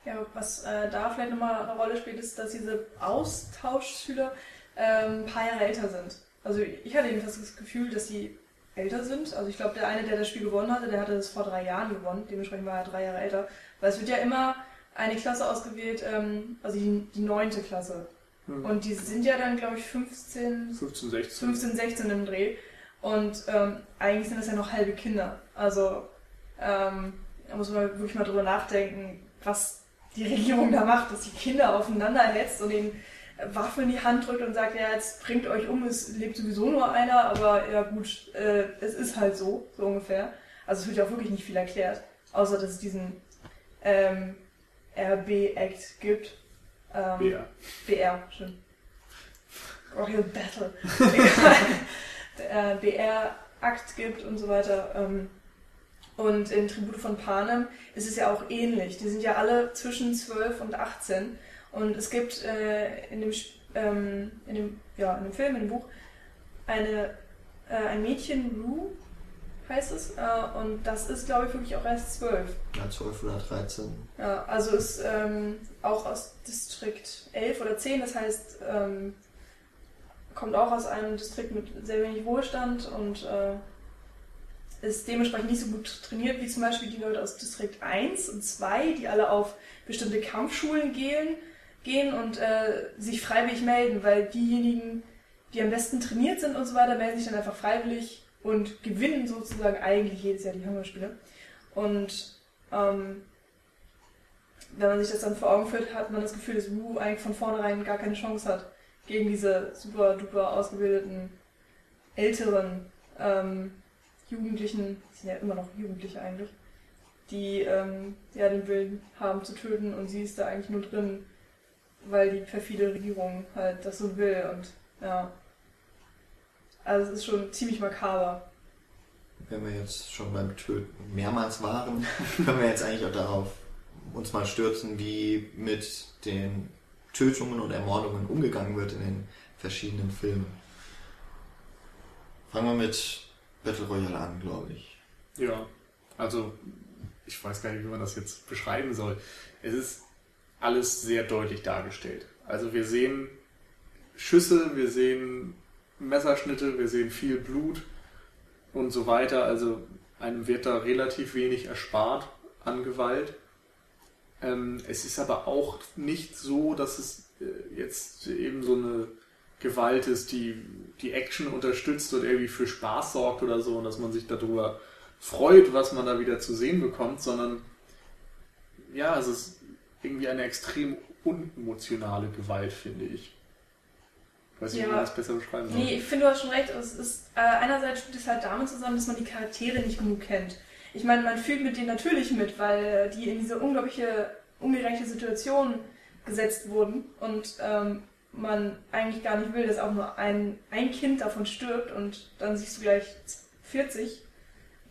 Ja, was äh, da vielleicht nochmal eine Rolle spielt, ist, dass diese Austauschschüler ähm, ein paar Jahre älter sind. Also ich hatte jedenfalls das Gefühl, dass sie älter sind. Also ich glaube, der eine, der das Spiel gewonnen hatte, der hatte das vor drei Jahren gewonnen. Dementsprechend war er drei Jahre älter. Weil es wird ja immer eine Klasse ausgewählt, ähm, also die, die neunte Klasse. Mhm. Und die sind ja dann, glaube ich, 15, 15, 16. 15, 16 im Dreh. Und ähm, eigentlich sind das ja noch halbe Kinder. Also ähm, da muss man wirklich mal drüber nachdenken, was die Regierung da macht, dass die Kinder aufeinander hetzt und ihnen Waffen in die Hand drückt und sagt, ja, jetzt bringt euch um, es lebt sowieso nur einer, aber ja gut, äh, es ist halt so, so ungefähr. Also es wird ja auch wirklich nicht viel erklärt, außer dass es diesen ähm, BRB-Act gibt. Ähm, BR. BR, stimmt. Royal Battle. äh, BR-Akt gibt und so weiter. Ähm, und in Tribute von Panem ist es ja auch ähnlich. Die sind ja alle zwischen 12 und 18. Und es gibt äh, in, dem, ähm, in, dem, ja, in dem Film, in dem Buch, eine, äh, ein Mädchen, Rue heißt es. Äh, und das ist, glaube ich, wirklich auch erst 12. Ja, 12 oder 13. Ja, also ist ähm, auch aus Distrikt 11 oder 10, das heißt, ähm, kommt auch aus einem Distrikt mit sehr wenig Wohlstand und äh, ist dementsprechend nicht so gut trainiert wie zum Beispiel die Leute aus Distrikt 1 und 2, die alle auf bestimmte Kampfschulen gehen, gehen und äh, sich freiwillig melden, weil diejenigen, die am besten trainiert sind und so weiter, melden sich dann einfach freiwillig und gewinnen sozusagen eigentlich jedes Jahr die Hungerspiele. Und ähm, wenn man sich das dann vor Augen führt, hat man das Gefühl, dass Wu eigentlich von vornherein gar keine Chance hat gegen diese super duper ausgebildeten älteren ähm, Jugendlichen, sind ja immer noch Jugendliche eigentlich, die ähm, ja den Willen haben zu töten und sie ist da eigentlich nur drin, weil die perfide Regierung halt das so will und ja. Also es ist schon ziemlich makaber. Wenn wir jetzt schon beim Töten mehrmals waren, können wir jetzt eigentlich auch darauf uns mal stürzen, wie mit den Tötungen und Ermordungen umgegangen wird in den verschiedenen Filmen. Fangen wir mit Battle Royale an, glaube ich. Ja, also ich weiß gar nicht, wie man das jetzt beschreiben soll. Es ist alles sehr deutlich dargestellt. Also wir sehen Schüsse, wir sehen Messerschnitte, wir sehen viel Blut und so weiter. Also einem wird da relativ wenig erspart an Gewalt. Ähm, es ist aber auch nicht so, dass es äh, jetzt eben so eine Gewalt ist, die die Action unterstützt und irgendwie für Spaß sorgt oder so und dass man sich darüber freut, was man da wieder zu sehen bekommt, sondern ja, es ist irgendwie eine extrem unemotionale Gewalt, finde ich. Weiß nicht, wie man das besser beschreiben soll. Nee, ich finde, du hast schon recht. Es ist, äh, einerseits steht es halt damit zusammen, dass man die Charaktere nicht genug kennt. Ich meine, man fühlt mit denen natürlich mit, weil die in diese unglaubliche, ungerechte Situation gesetzt wurden und ähm, man eigentlich gar nicht will, dass auch nur ein, ein Kind davon stirbt und dann siehst du gleich 40,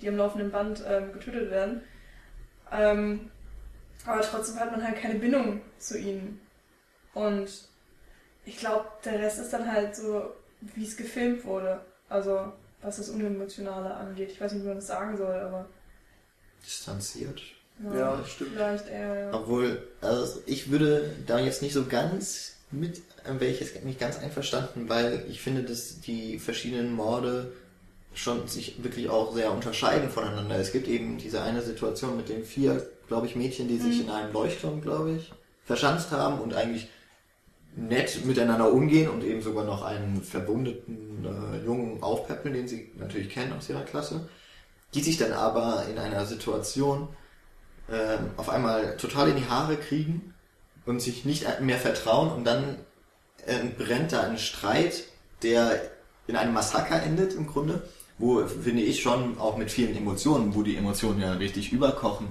die am laufenden Band ähm, getötet werden. Ähm, aber trotzdem hat man halt keine Bindung zu ihnen. Und ich glaube, der Rest ist dann halt so, wie es gefilmt wurde. Also, was das Unemotionale angeht. Ich weiß nicht, wie man das sagen soll, aber. Distanziert. Ja, das stimmt. Vielleicht eher, ja. Obwohl, also ich würde da jetzt nicht so ganz mit, äh, ich jetzt nicht ganz einverstanden, weil ich finde, dass die verschiedenen Morde schon sich wirklich auch sehr unterscheiden voneinander. Es gibt eben diese eine Situation mit den vier, glaube ich, Mädchen, die sich Mhm. in einem Leuchtturm, glaube ich, verschanzt haben und eigentlich nett miteinander umgehen und eben sogar noch einen verwundeten äh, Jungen aufpäppeln, den sie natürlich kennen aus ihrer Klasse, die sich dann aber in einer Situation ähm, auf einmal total in die Haare kriegen und sich nicht mehr vertrauen und dann ähm, brennt da ein Streit, der in einem Massaker endet im Grunde, wo finde ich schon auch mit vielen Emotionen, wo die Emotionen ja richtig überkochen.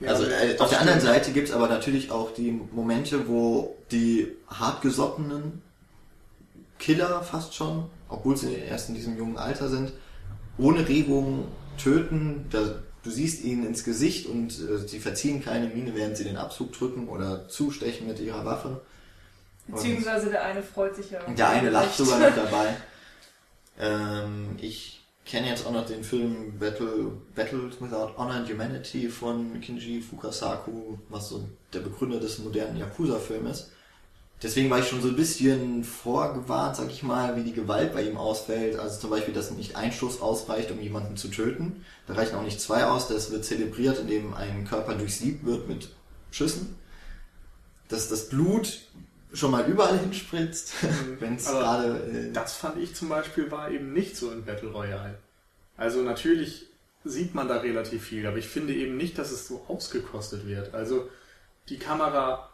Ja, also äh, auf der anderen. Seite gibt es aber natürlich auch die Momente, wo die hartgesottenen Killer fast schon, obwohl sie erst in diesem jungen Alter sind, ohne Regung töten. Da, du siehst ihnen ins Gesicht und äh, sie verziehen keine Miene, während sie den Abzug drücken oder zustechen mit ihrer Waffe. Beziehungsweise der eine freut sich ja. Der eine lacht sogar noch dabei. Ähm, ich kenne jetzt auch noch den Film Battle, Battles Without Honor and Humanity von Kinji Fukasaku, was so der Begründer des modernen Yakuza-Films ist. Deswegen war ich schon so ein bisschen vorgewarnt, sag ich mal, wie die Gewalt bei ihm ausfällt. Also zum Beispiel, dass nicht ein Schuss ausreicht, um jemanden zu töten. Da reichen auch nicht zwei aus. Das wird zelebriert, indem ein Körper durchsiebt wird mit Schüssen. Dass das Blut schon mal überall hinspritzt, wenn es gerade... Äh, Das fand ich zum Beispiel war eben nicht so in Battle Royale. Also natürlich sieht man da relativ viel, aber ich finde eben nicht, dass es so ausgekostet wird. Also die Kamera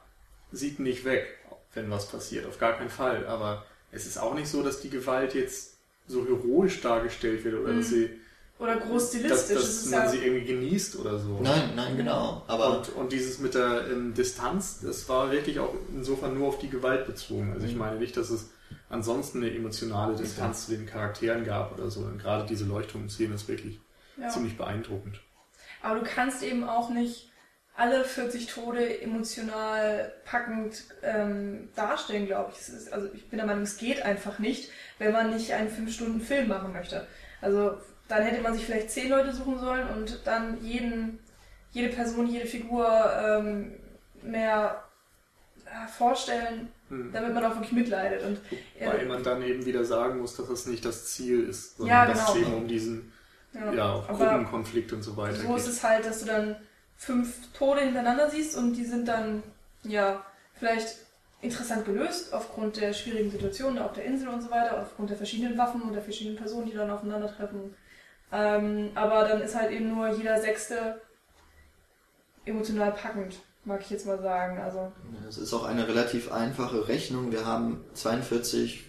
sieht nicht weg, wenn was passiert, auf gar keinen Fall. Aber es ist auch nicht so, dass die Gewalt jetzt so heroisch dargestellt wird oder dass Mhm. sie oder groß dass, stilistisch. dass ist man ja, sie irgendwie genießt oder so. Nein, nein, genau. Aber Und, und dieses mit der ähm, Distanz, das war wirklich auch insofern nur auf die Gewalt bezogen. Also ich Mhm. meine nicht, dass es ansonsten eine emotionale Distanz zu den Charakteren gab oder so. Und gerade diese Leuchtturmszene ist wirklich ja. ziemlich beeindruckend. Aber du kannst eben auch nicht alle 40 Tode emotional packend ähm, darstellen, glaube ich. Ist, also ich bin der Meinung, es geht einfach nicht, wenn man nicht einen 5-Stunden-Film machen möchte. Also dann hätte man sich vielleicht 10 Leute suchen sollen und dann jeden, jede Person, jede Figur ähm, mehr äh, vorstellen, Hm. damit man auch wirklich mitleidet. Und Weil äh, man dann eben wieder sagen muss, dass das nicht das Ziel ist, sondern Ja, dass es genau. eben um diesen ja. ja, Gruppenkonflikt und so weiter So ist geht. es halt, dass du dann fünf Tode hintereinander siehst und die sind dann, ja, vielleicht interessant gelöst aufgrund der schwierigen Situation auf der Insel und so weiter, aufgrund der verschiedenen Waffen und der verschiedenen Personen, die dann aufeinandertreffen. Ähm, aber dann ist halt eben nur jeder Sechste emotional packend, mag ich jetzt mal sagen. Also, es ist auch eine relativ einfache Rechnung. Wir haben 42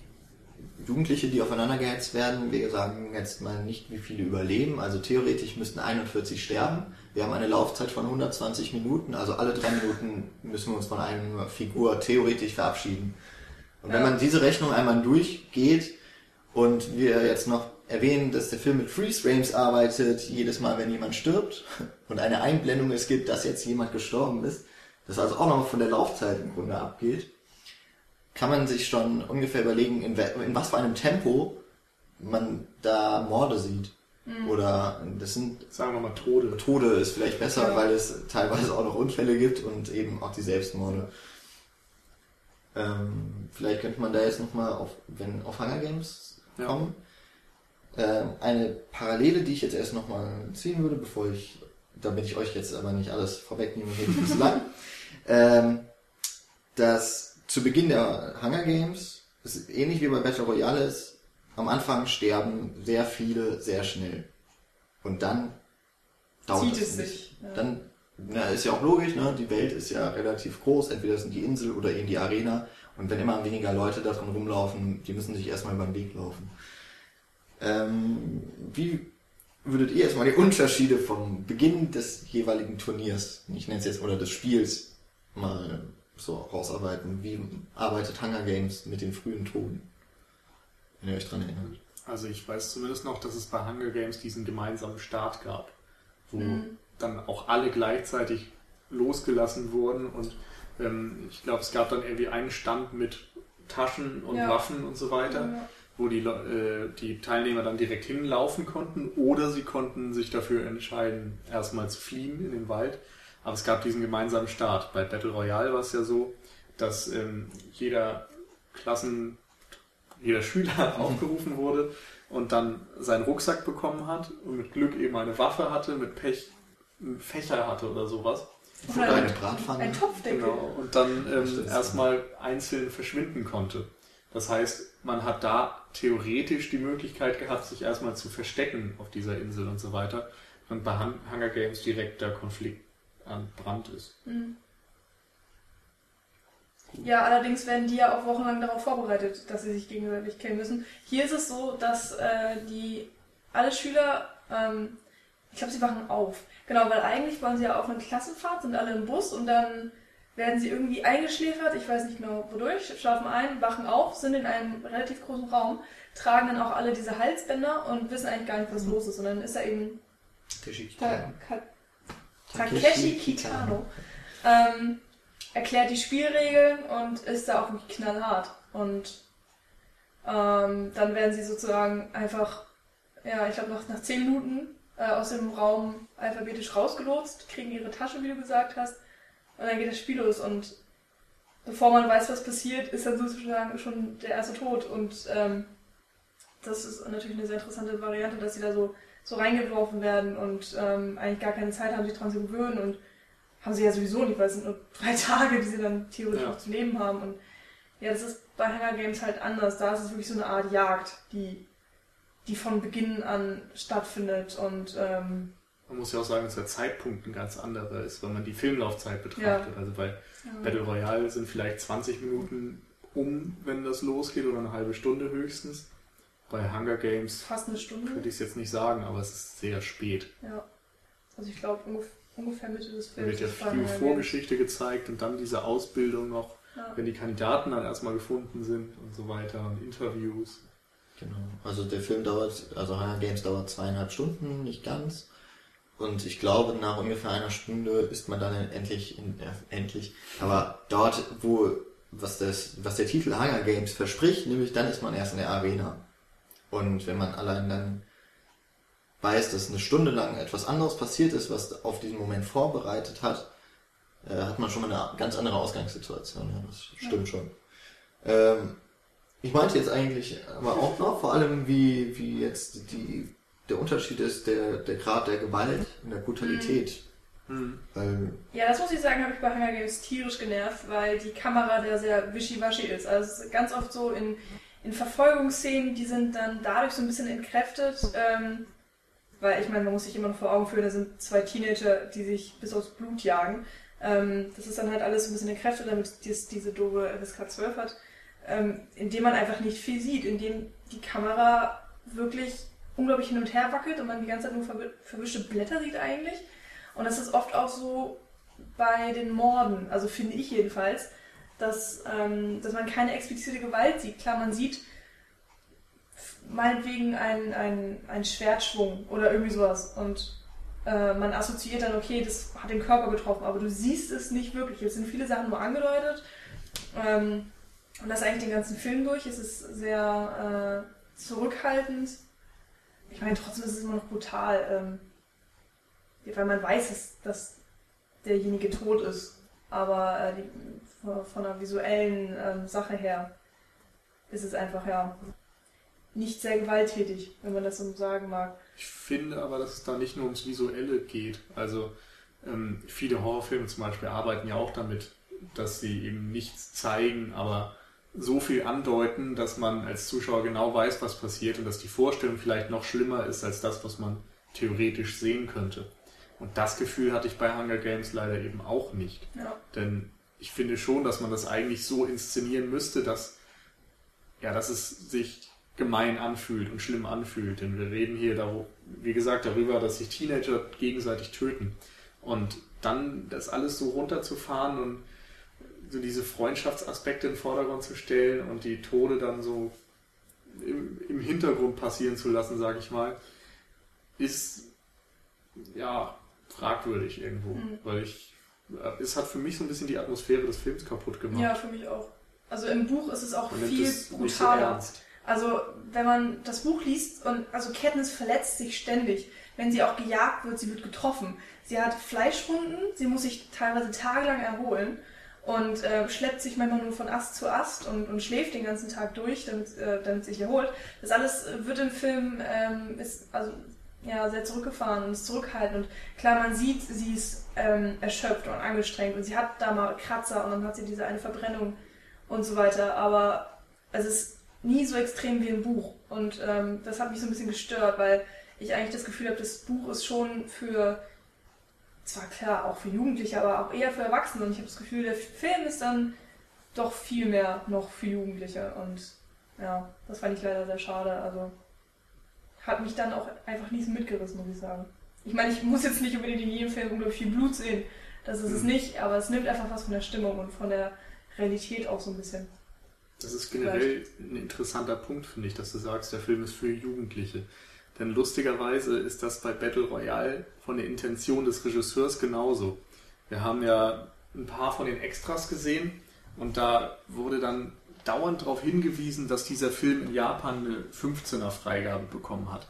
Jugendliche, die aufeinander gehetzt werden. Wir sagen jetzt mal nicht, wie viele überleben. Also theoretisch müssten 41 sterben. Wir haben eine Laufzeit von 120 Minuten. Also alle drei Minuten müssen wir uns von einer Figur theoretisch verabschieden. Und wenn Ja. man diese Rechnung einmal durchgeht und wir jetzt noch erwähnen, dass der Film mit Freeze Frames arbeitet, jedes Mal, wenn jemand stirbt und eine Einblendung es gibt, dass jetzt jemand gestorben ist, das also auch noch von der Laufzeit im Grunde abgeht, kann man sich schon ungefähr überlegen, in, in was für einem Tempo man da Morde sieht. Oder das sind Sagen wir mal Tode. Tode ist vielleicht besser, Ja. weil es teilweise auch noch Unfälle gibt und eben auch die Selbstmorde. Ähm, vielleicht könnte man da jetzt nochmal auf, wenn, auf Hunger Games Ja. kommen. Ähm, eine Parallele, die ich jetzt erst nochmal ziehen würde, bevor ich, damit ich euch jetzt aber nicht alles vorwegnehme, rede bisschen lang. Ähm, dass zu Beginn der Hunger Games, es ist ähnlich wie bei Battle Royale ist, am Anfang sterben sehr viele sehr schnell. Und dann dauert zieht es nicht. sich. Ja. Dann na, ist ja auch logisch, ne? die Welt ist ja relativ groß, entweder sind die Insel oder eben die Arena. Und wenn immer weniger Leute da drin rumlaufen, die müssen sich erstmal über den Weg laufen. Ähm, wie würdet ihr jetzt mal die Unterschiede vom Beginn des jeweiligen Turniers, ich nenne es jetzt, oder des Spiels, mal so rausarbeiten? Wie arbeitet Hunger Games mit den frühen Toten? Wenn ihr euch dran erinnert. Also ich weiß zumindest noch, dass es bei Hunger Games diesen gemeinsamen Start gab, wo Mhm. dann auch alle gleichzeitig losgelassen wurden und ähm, ich glaube, es gab dann irgendwie einen Stand mit Taschen und Ja. Waffen und so weiter, Ja. wo die, Le- äh, die Teilnehmer dann direkt hinlaufen konnten oder sie konnten sich dafür entscheiden, erstmal zu fliehen in den Wald. Aber es gab diesen gemeinsamen Start. Bei Battle Royale war es ja so, dass ähm, jeder Klassen, jeder Schüler aufgerufen wurde und dann seinen Rucksack bekommen hat und mit Glück eben eine Waffe hatte, mit Pech einen Fächer hatte oder sowas. Oder Oder eine ein, Bratpfanne. ein Topfdeckel. Genau. Und dann ähm, erstmal einzeln verschwinden konnte. Das heißt, man hat da theoretisch die Möglichkeit gehabt, sich erstmal zu verstecken auf dieser Insel und so weiter. Und bei Hun- Hunger Games direkt der Konflikt an Brand ist. Mhm. Ja, allerdings werden die ja auch wochenlang darauf vorbereitet, dass sie sich gegenseitig kennen müssen. Hier ist es so, dass äh, die alle Schüler, ähm, ich glaube, sie wachen auf. Genau, weil eigentlich wollen sie ja auf eine Klassenfahrt, sind alle im Bus und dann werden sie irgendwie eingeschläfert, ich weiß nicht genau wodurch, schlafen ein, wachen auf, sind in einem relativ großen Raum, tragen dann auch alle diese Halsbänder und wissen eigentlich gar nicht, was los ist. Und dann ist da eben Ta Ka Takeshi Kitano ähm, erklärt die Spielregeln und ist da auch wirklich knallhart. Und ähm, dann werden sie sozusagen einfach, ja, ich glaube, nach, nach zehn Minuten äh, aus dem Raum alphabetisch rausgelotst, kriegen ihre Tasche, wie du gesagt hast, und dann geht das Spiel los. Und bevor man weiß, was passiert, ist dann sozusagen schon der erste Tod. Und ähm, das ist natürlich eine sehr interessante Variante, dass sie da so so reingeworfen werden und ähm, eigentlich gar keine Zeit haben, sich dran zu gewöhnen und haben sie ja sowieso nicht, weil es sind nur drei Tage, die sie dann theoretisch Ja. noch zu leben haben. Und ja, das ist bei Hunger Games halt anders. Da ist es wirklich so eine Art Jagd, die, die von Beginn an stattfindet und ähm, Man muss ja auch sagen, dass der Zeitpunkt ein ganz anderer ist, wenn man die Filmlaufzeit betrachtet. Also bei Battle Royale sind vielleicht 20 Minuten um, wenn das losgeht, oder eine halbe Stunde höchstens. Bei Hunger Games Fast eine Stunde. würde ich es jetzt nicht sagen, aber es ist sehr spät. Ja. Also ich glaube ungef ungefähr Mitte des Da Films. wird ja viel Hunger Vorgeschichte gezeigt und dann diese Ausbildung noch, Games. Ja. wenn die Kandidaten dann erstmal gefunden sind und so weiter und Interviews. Genau. Also der Film dauert, also Hunger Games dauert zweieinhalb Stunden, nicht ganz. Und ich glaube, nach ungefähr einer Stunde ist man dann endlich, in, äh, endlich, aber dort, wo, was, das, was der Titel Hunger Games verspricht, nämlich dann ist man erst in der Arena. Und wenn man allein dann weiß, dass eine Stunde lang etwas anderes passiert ist, was auf diesen Moment vorbereitet hat, äh, hat man schon mal eine ganz andere Ausgangssituation. Ja, das stimmt schon. Ähm, ich meinte jetzt eigentlich aber auch noch vor allem, wie, wie jetzt die, der Unterschied ist, der, der Grad der Gewalt und der Brutalität. Hm. Weil, Ja, das muss ich sagen, habe ich bei Hunger Games tierisch genervt, weil die Kamera da sehr wischiwaschi ist. Also es ist ganz oft so in, in Verfolgungsszenen, die sind dann dadurch so ein bisschen entkräftet. Ähm, weil ich meine, man muss sich immer noch vor Augen führen, da sind zwei Teenager, die sich bis aufs Blut jagen. Ähm, das ist dann halt alles ein bisschen entkräftet, damit dies, diese doofe FSK 12 hat. Ähm, indem man einfach nicht viel sieht, indem die Kamera wirklich unglaublich hin und her wackelt und man die ganze Zeit nur verwi- verwischte Blätter sieht eigentlich. Und das ist oft auch so bei den Morden, also finde ich jedenfalls, dass, ähm, dass man keine explizite Gewalt sieht. Klar, man sieht meinetwegen einen, einen Schwertschwung oder irgendwie sowas und äh, man assoziiert dann, okay, das hat den Körper getroffen, aber du siehst es nicht wirklich. Es sind viele Sachen nur angedeutet. Ähm, und das eigentlich den ganzen Film durch. Es ist sehr äh, zurückhaltend. Ich meine, trotzdem ist es immer noch brutal. Ähm, weil man weiß, dass, dass derjenige tot ist. Aber äh, die, von, von einer visuellen ähm, Sache her ist es einfach ja nicht sehr gewalttätig, wenn man das so sagen mag. Ich finde aber, dass es da nicht nur ums Visuelle geht. Also ähm, viele Horrorfilme zum Beispiel arbeiten ja auch damit, dass sie eben nichts zeigen, aber so viel andeuten, dass man als Zuschauer genau weiß, was passiert und dass die Vorstellung vielleicht noch schlimmer ist als das, was man theoretisch sehen könnte. Und das Gefühl hatte ich bei Hunger Games leider eben auch nicht. Ja. Denn ich finde schon, dass man das eigentlich so inszenieren müsste, dass, ja, dass es sich gemein anfühlt und schlimm anfühlt. Denn wir reden hier, da, wie gesagt, darüber, dass sich Teenager gegenseitig töten. Und dann das alles so runterzufahren und so diese Freundschaftsaspekte in den Vordergrund zu stellen und die Tode dann so im, im Hintergrund passieren zu lassen, sage ich mal, ist ja fragwürdig irgendwo. Mhm. Weil ich, es hat für mich so ein bisschen die Atmosphäre des Films kaputt gemacht. ja, für mich auch. Also im Buch ist es auch Man viel so brutaler. ernst. Also, wenn man das Buch liest und also Katniss verletzt sich ständig. Wenn sie auch gejagt wird, sie wird getroffen. Sie hat Fleischwunden, sie muss sich teilweise tagelang erholen und äh, schleppt sich manchmal nur von Ast zu Ast und, und schläft den ganzen Tag durch, damit, äh, damit sie sich erholt. Das alles wird im Film ähm, ist also ja sehr zurückgefahren und ist zurückhaltend. Und klar, man sieht, sie ist ähm, erschöpft und angestrengt und sie hat da mal Kratzer und dann hat sie diese eine Verbrennung und so weiter. Aber es ist nie so extrem wie im Buch. Und ähm, das hat mich so ein bisschen gestört, weil ich eigentlich das Gefühl habe, das Buch ist schon für, zwar klar, auch für Jugendliche, aber auch eher für Erwachsene. Und ich habe das Gefühl, der Film ist dann doch viel mehr noch für Jugendliche. Und ja, das fand ich leider sehr schade. Also hat mich dann auch einfach nie so mitgerissen, muss ich sagen. Ich meine, ich muss jetzt nicht unbedingt in jedem Film unglaublich viel Blut sehen. Das ist es Mhm. nicht, aber es nimmt einfach was von der Stimmung und von der Realität auch so ein bisschen. Das ist generell ein interessanter Punkt, finde ich, dass du sagst, der Film ist für Jugendliche. Denn lustigerweise ist das bei Battle Royale von der Intention des Regisseurs genauso. Wir haben ja ein paar von den Extras gesehen und da wurde dann dauernd darauf hingewiesen, dass dieser Film in Japan eine 15er Freigabe bekommen hat.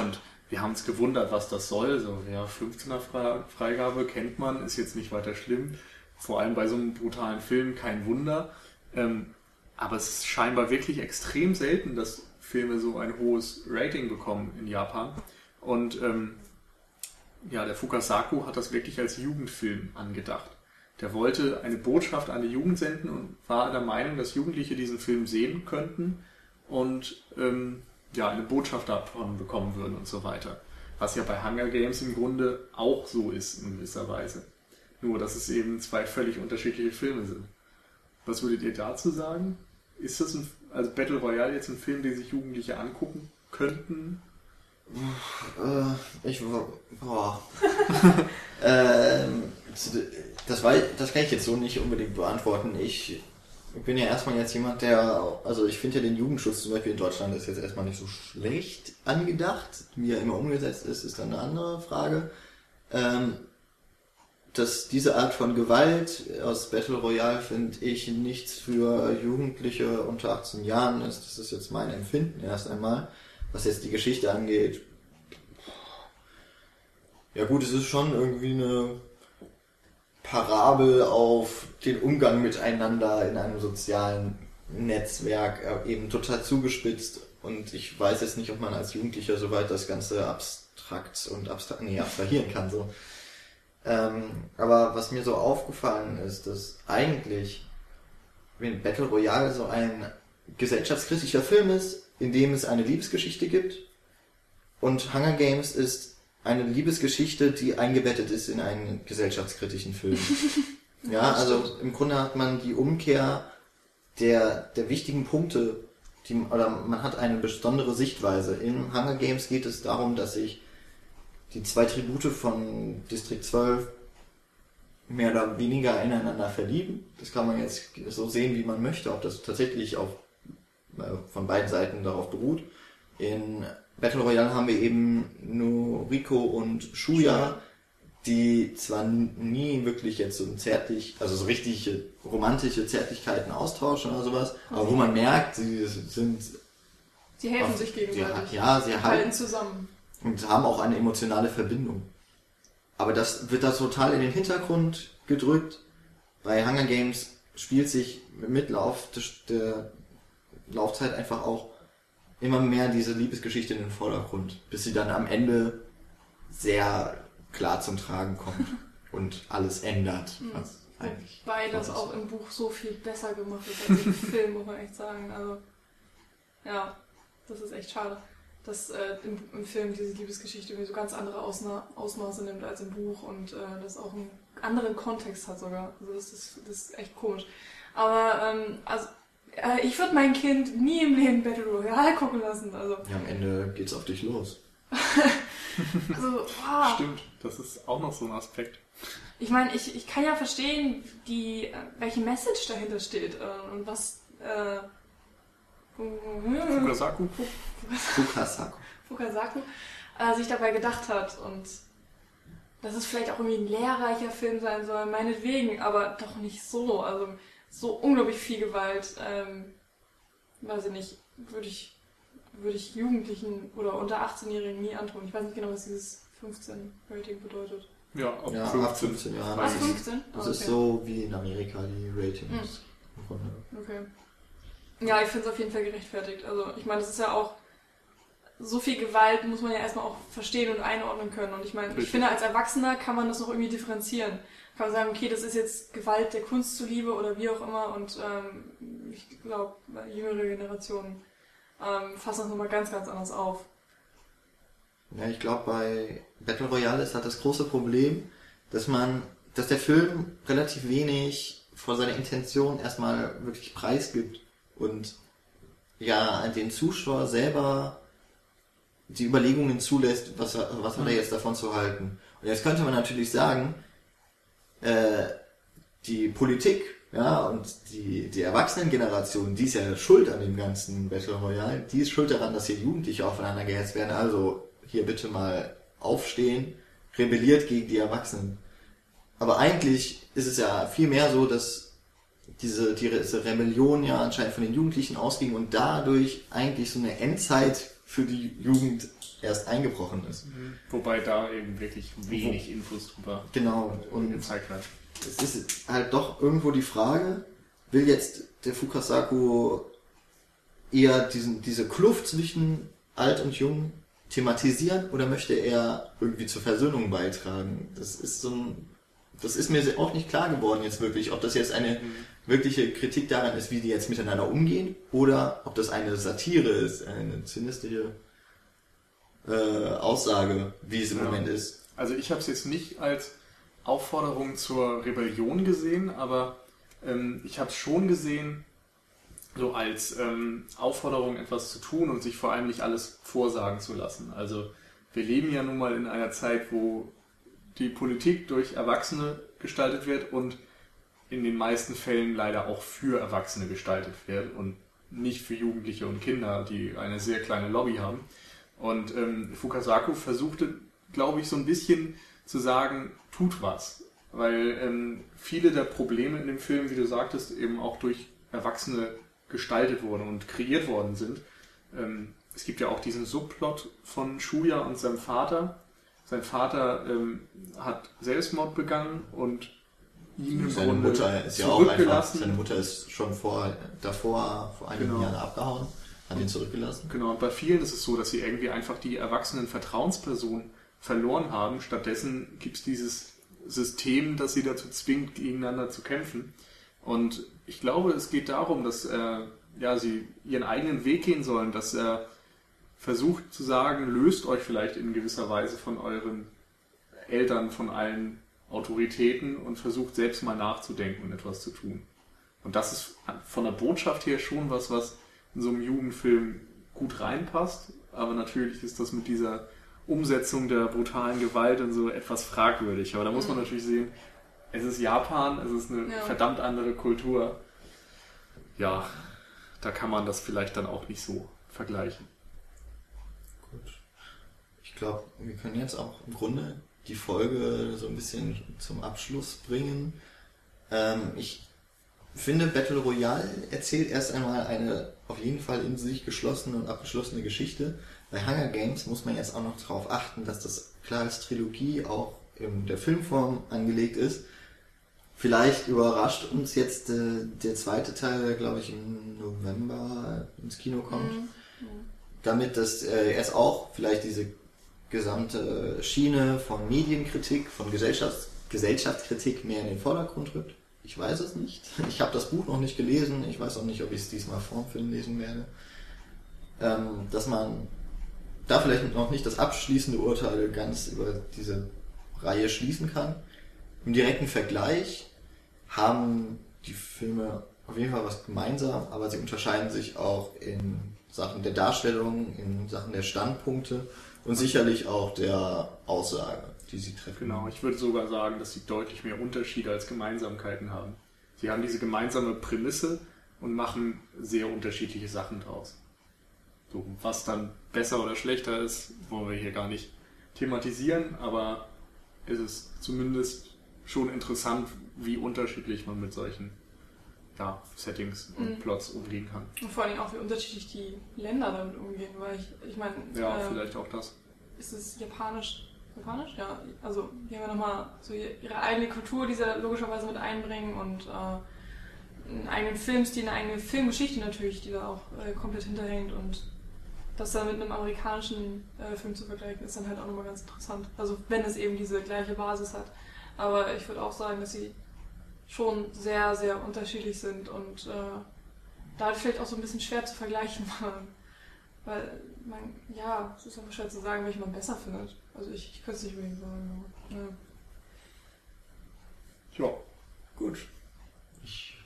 Und wir haben uns gewundert, was das soll. So, ja, 15er Fre- Freigabe kennt man, ist jetzt nicht weiter schlimm. Vor allem bei so einem brutalen Film kein Wunder. Ähm, aber es ist scheinbar wirklich extrem selten, dass Filme so ein hohes Rating bekommen in Japan. Und ähm, ja, der Fukasaku hat das wirklich als Jugendfilm angedacht. Der wollte eine Botschaft an die Jugend senden und war der Meinung, dass Jugendliche diesen Film sehen könnten und ähm, ja, eine Botschaft davon bekommen würden und so weiter. Was ja bei Hunger Games im Grunde auch so ist in gewisser Weise. Nur, dass es eben zwei völlig unterschiedliche Filme sind. Was würdet ihr dazu sagen? Ist das ein also Battle Royale jetzt ein Film, den sich Jugendliche angucken könnten? Äh, ich boah. ähm, das, war, das kann ich jetzt so nicht unbedingt beantworten. Ich bin ja erstmal jetzt jemand, der, also ich finde ja den Jugendschutz zum Beispiel in Deutschland ist jetzt erstmal nicht so schlecht angedacht. Wie er immer umgesetzt ist, ist dann eine andere Frage. Ähm, dass diese Art von Gewalt aus Battle Royale finde ich nichts für Jugendliche unter 18 Jahren ist. Das ist jetzt mein Empfinden erst einmal. Was jetzt die Geschichte angeht. Ja gut, es ist schon irgendwie eine Parabel auf den Umgang miteinander in einem sozialen Netzwerk äh, eben total zugespitzt. Und ich weiß jetzt nicht, ob man als Jugendlicher soweit das Ganze abstrakt und abstrakt, nee, abstrahieren kann. So. Ähm, aber was mir so aufgefallen ist, dass eigentlich, wenn Battle Royale so ein gesellschaftskritischer Film ist, in dem es eine Liebesgeschichte gibt, und Hunger Games ist eine Liebesgeschichte, die eingebettet ist in einen gesellschaftskritischen Film. ja, also im Grunde hat man die Umkehr der, der wichtigen Punkte, die, oder man hat eine besondere Sichtweise. In Hunger Games geht es darum, dass sich die zwei Tribute von District 12 mehr oder weniger ineinander verlieben. Das kann man jetzt so sehen, wie man möchte, ob das tatsächlich auf, äh, von beiden Seiten darauf beruht. In Battle Royale haben wir eben nur Rico und Shuya, die zwar nie wirklich jetzt so zärtlich, also so richtig romantische Zärtlichkeiten austauschen oder sowas, aber wo man merkt, sie sind. Sie helfen auf, sich gegenseitig. Sie, ja, sie halten, halten zusammen. Und haben auch eine emotionale Verbindung. Aber das wird da total in den Hintergrund gedrückt. Bei Hunger Games spielt sich mit Lauf der Laufzeit einfach auch immer mehr diese Liebesgeschichte in den Vordergrund, bis sie dann am Ende sehr klar zum Tragen kommt und alles ändert. Hm. Was eigentlich Wobei das auch im Buch so viel besser gemacht ist als im Film, muss man echt sagen. Also, ja, das ist echt schade, dass äh, im, im, Film diese Liebesgeschichte irgendwie so ganz andere Ausna Ausmaße nimmt als im Buch und äh, das auch einen anderen Kontext hat sogar. Also das ist, das ist echt komisch. Aber ähm, also äh, ich würde mein Kind nie im Leben Battle Royale gucken lassen. Also. Ja, am Ende geht's auf dich los. also, wow. Stimmt, das ist auch noch so ein Aspekt. Ich meine, ich, ich kann ja verstehen, die, äh, welche Message dahinter steht äh, und was. Äh, Fukasaku? Fukasaku. Fukasaku äh, sich dabei gedacht hat und dass es vielleicht auch irgendwie ein lehrreicher Film sein soll, meinetwegen, aber doch nicht so. Also so unglaublich viel Gewalt, ähm, weiß ich nicht, würde ich, würde ich Jugendlichen oder unter 18-Jährigen nie antun. Ich weiß nicht genau, was dieses 15-Rating bedeutet. Ja, ab ja, 15. Ab 15 Jahren. Ab 15? Das okay. ist so wie in Amerika die Ratings. Hm. Okay. Ja, ich finde es auf jeden Fall gerechtfertigt. Also ich meine, das ist ja auch so viel Gewalt muss man ja erstmal auch verstehen und einordnen können. Und ich meine, ich finde, als Erwachsener kann man das noch irgendwie differenzieren kann man sagen, okay, das ist jetzt Gewalt der Kunst zuliebe oder wie auch immer und ähm, ich glaube, jüngere Generationen ähm, fassen das nochmal ganz, ganz anders auf. Ja, ich glaube, bei Battle Royale ist halt das große Problem, dass man, dass der Film relativ wenig vor seiner Intention erstmal wirklich preisgibt und ja, den Zuschauer selber die Überlegungen zulässt, was, was hat er mhm. jetzt davon zu halten. Und jetzt könnte man natürlich sagen, äh, die Politik, ja, und die, die Erwachsenengeneration, die ist ja schuld an dem ganzen Battle Royale, die ist schuld daran, dass hier Jugendliche aufeinander gehetzt werden. Also hier bitte mal aufstehen, rebelliert gegen die Erwachsenen. Aber eigentlich ist es ja viel mehr so, dass diese, diese Rebellion ja anscheinend von den Jugendlichen ausging und dadurch eigentlich so eine Endzeit für die Jugend erst eingebrochen ist. Mhm. Wobei da eben wirklich wenig Wo, Infos drüber genau, und gezeigt hat. Es ist halt doch irgendwo die Frage, will jetzt der Fukasaku eher diesen, diese Kluft zwischen alt und jung thematisieren oder möchte er irgendwie zur Versöhnung beitragen? Das ist so ein, das ist mir auch nicht klar geworden jetzt wirklich, ob das jetzt eine mhm. wirkliche Kritik daran ist, wie die jetzt miteinander umgehen oder ob das eine Satire ist, eine zynistische äh, Aussage, wie es im ja. Moment ist. Also ich habe es jetzt nicht als Aufforderung zur Rebellion gesehen, aber ähm, ich habe es schon gesehen so als ähm, Aufforderung, etwas zu tun und sich vor allem nicht alles vorsagen zu lassen. Also wir leben ja nun mal in einer Zeit, wo die Politik durch Erwachsene gestaltet wird und in den meisten Fällen leider auch für Erwachsene gestaltet wird und nicht für Jugendliche und Kinder, die eine sehr kleine Lobby haben. Und ähm, Fukasaku versuchte, glaube ich, so ein bisschen zu sagen, tut was. Weil ähm, viele der Probleme in dem Film, wie du sagtest, eben auch durch Erwachsene gestaltet wurden und kreiert worden sind. Ähm, es gibt ja auch diesen Subplot von Shuya und seinem Vater. Sein Vater ähm, hat Selbstmord begangen und ihn im Seine Grunde Mutter ist ja auch einfach, zurückgelassen. seine Mutter ist schon vor, davor, vor einigen Genau. Jahren abgehauen, hat ihn zurückgelassen. Genau, und bei vielen ist es so, dass sie irgendwie einfach die erwachsenen Vertrauenspersonen verloren haben. Stattdessen gibt es dieses System, das sie dazu zwingt, gegeneinander zu kämpfen. Und ich glaube, es geht darum, dass äh, ja, sie ihren eigenen Weg gehen sollen, dass er versucht zu sagen, löst euch vielleicht in gewisser Weise von euren Eltern, von allen Autoritäten und versucht selbst mal nachzudenken und etwas zu tun. Und das ist von der Botschaft her schon was, was in so einem Jugendfilm gut reinpasst. Aber natürlich ist das mit dieser Umsetzung der brutalen Gewalt und so etwas fragwürdig. Aber da muss man natürlich sehen, es ist Japan, es ist eine Ja. verdammt andere Kultur. Ja, da kann man das vielleicht dann auch nicht so vergleichen. Gut. Ich glaube, wir können jetzt auch im Grunde die Folge so ein bisschen zum Abschluss bringen. Ähm, ich finde, Battle Royale erzählt erst einmal eine auf jeden Fall in sich geschlossene und abgeschlossene Geschichte. Bei Hunger Games muss man jetzt auch noch darauf achten, dass das klar als Trilogie auch in der Filmform angelegt ist. Vielleicht überrascht uns jetzt äh, der zweite Teil, der glaube ich im November ins Kino kommt damit dass äh, erst auch vielleicht diese gesamte Schiene von Medienkritik, von Gesellschafts Gesellschaftskritik mehr in den Vordergrund rückt. Ich weiß es nicht. Ich habe das Buch noch nicht gelesen. Ich weiß auch nicht, ob ich es diesmal vorm lesen werde. Ähm, dass man da vielleicht noch nicht das abschließende Urteil ganz über diese Reihe schließen kann. Im direkten Vergleich haben die Filme auf jeden Fall was gemeinsam, aber sie unterscheiden sich auch in Sachen der Darstellung, in Sachen der Standpunkte und sicherlich auch der Aussage, die sie treffen. Genau, ich würde sogar sagen, dass sie deutlich mehr Unterschiede als Gemeinsamkeiten haben. Sie haben diese gemeinsame Prämisse und machen sehr unterschiedliche Sachen draus. So, was dann besser oder schlechter ist, wollen wir hier gar nicht thematisieren, aber es ist zumindest schon interessant, wie unterschiedlich man mit solchen ja, Settings und Mhm. Plots umgehen kann. Und vor allem auch, wie unterschiedlich die Länder damit umgehen, weil ich, ich meine, Ja, äh, vielleicht auch das. ist es japanisch? Japanisch? Ja, also die haben ja nochmal so ihre eigene Kultur, die sie logischerweise mit einbringen und äh, einen eigenen Filmstil, eine eigene Filmgeschichte natürlich, die da auch äh, komplett hinterhängt und das dann mit einem amerikanischen äh, Film zu vergleichen, ist dann halt auch nochmal ganz interessant. Also wenn es eben diese gleiche Basis hat. Aber ich würde auch sagen, dass sie schon sehr, sehr unterschiedlich sind und äh, da vielleicht auch so ein bisschen schwer zu vergleichen waren. Weil man, ja, es ist einfach schwer zu sagen, welchen man besser findet. Also ich, ich könnte es nicht unbedingt sagen. Ja. Ja, Gut. Ich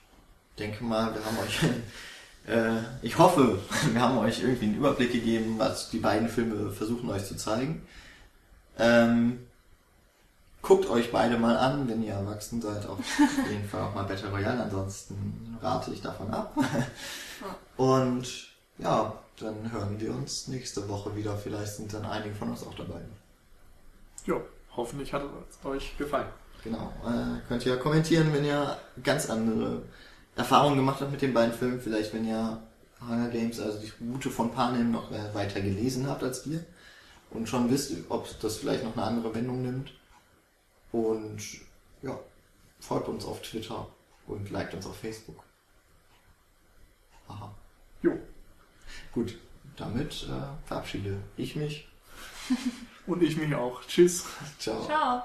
denke mal, wir haben euch, äh, ich hoffe, wir haben euch irgendwie einen Überblick gegeben, was die beiden Filme versuchen euch zu zeigen. Ähm, guckt euch beide mal an, wenn ihr erwachsen seid, auf jeden Fall auch mal Battle Royale, ansonsten rate ich davon ab. Und ja, dann hören wir uns nächste Woche wieder. Vielleicht sind dann einige von uns auch dabei. ja, hoffentlich hat es euch gefallen. Genau. Äh, könnt ihr kommentieren, wenn ihr ganz andere Erfahrungen gemacht habt mit den beiden Filmen. Vielleicht, wenn ihr Hunger Games, also die Route von Panem, noch äh, weiter gelesen habt als wir. Und schon wisst, ob das vielleicht noch eine andere Wendung nimmt. Und ja, folgt uns auf Twitter und liked uns auf Facebook. Aha. Jo. Gut, damit äh, verabschiede ich mich. Und ich mich auch. Tschüss. Ciao. Ciao.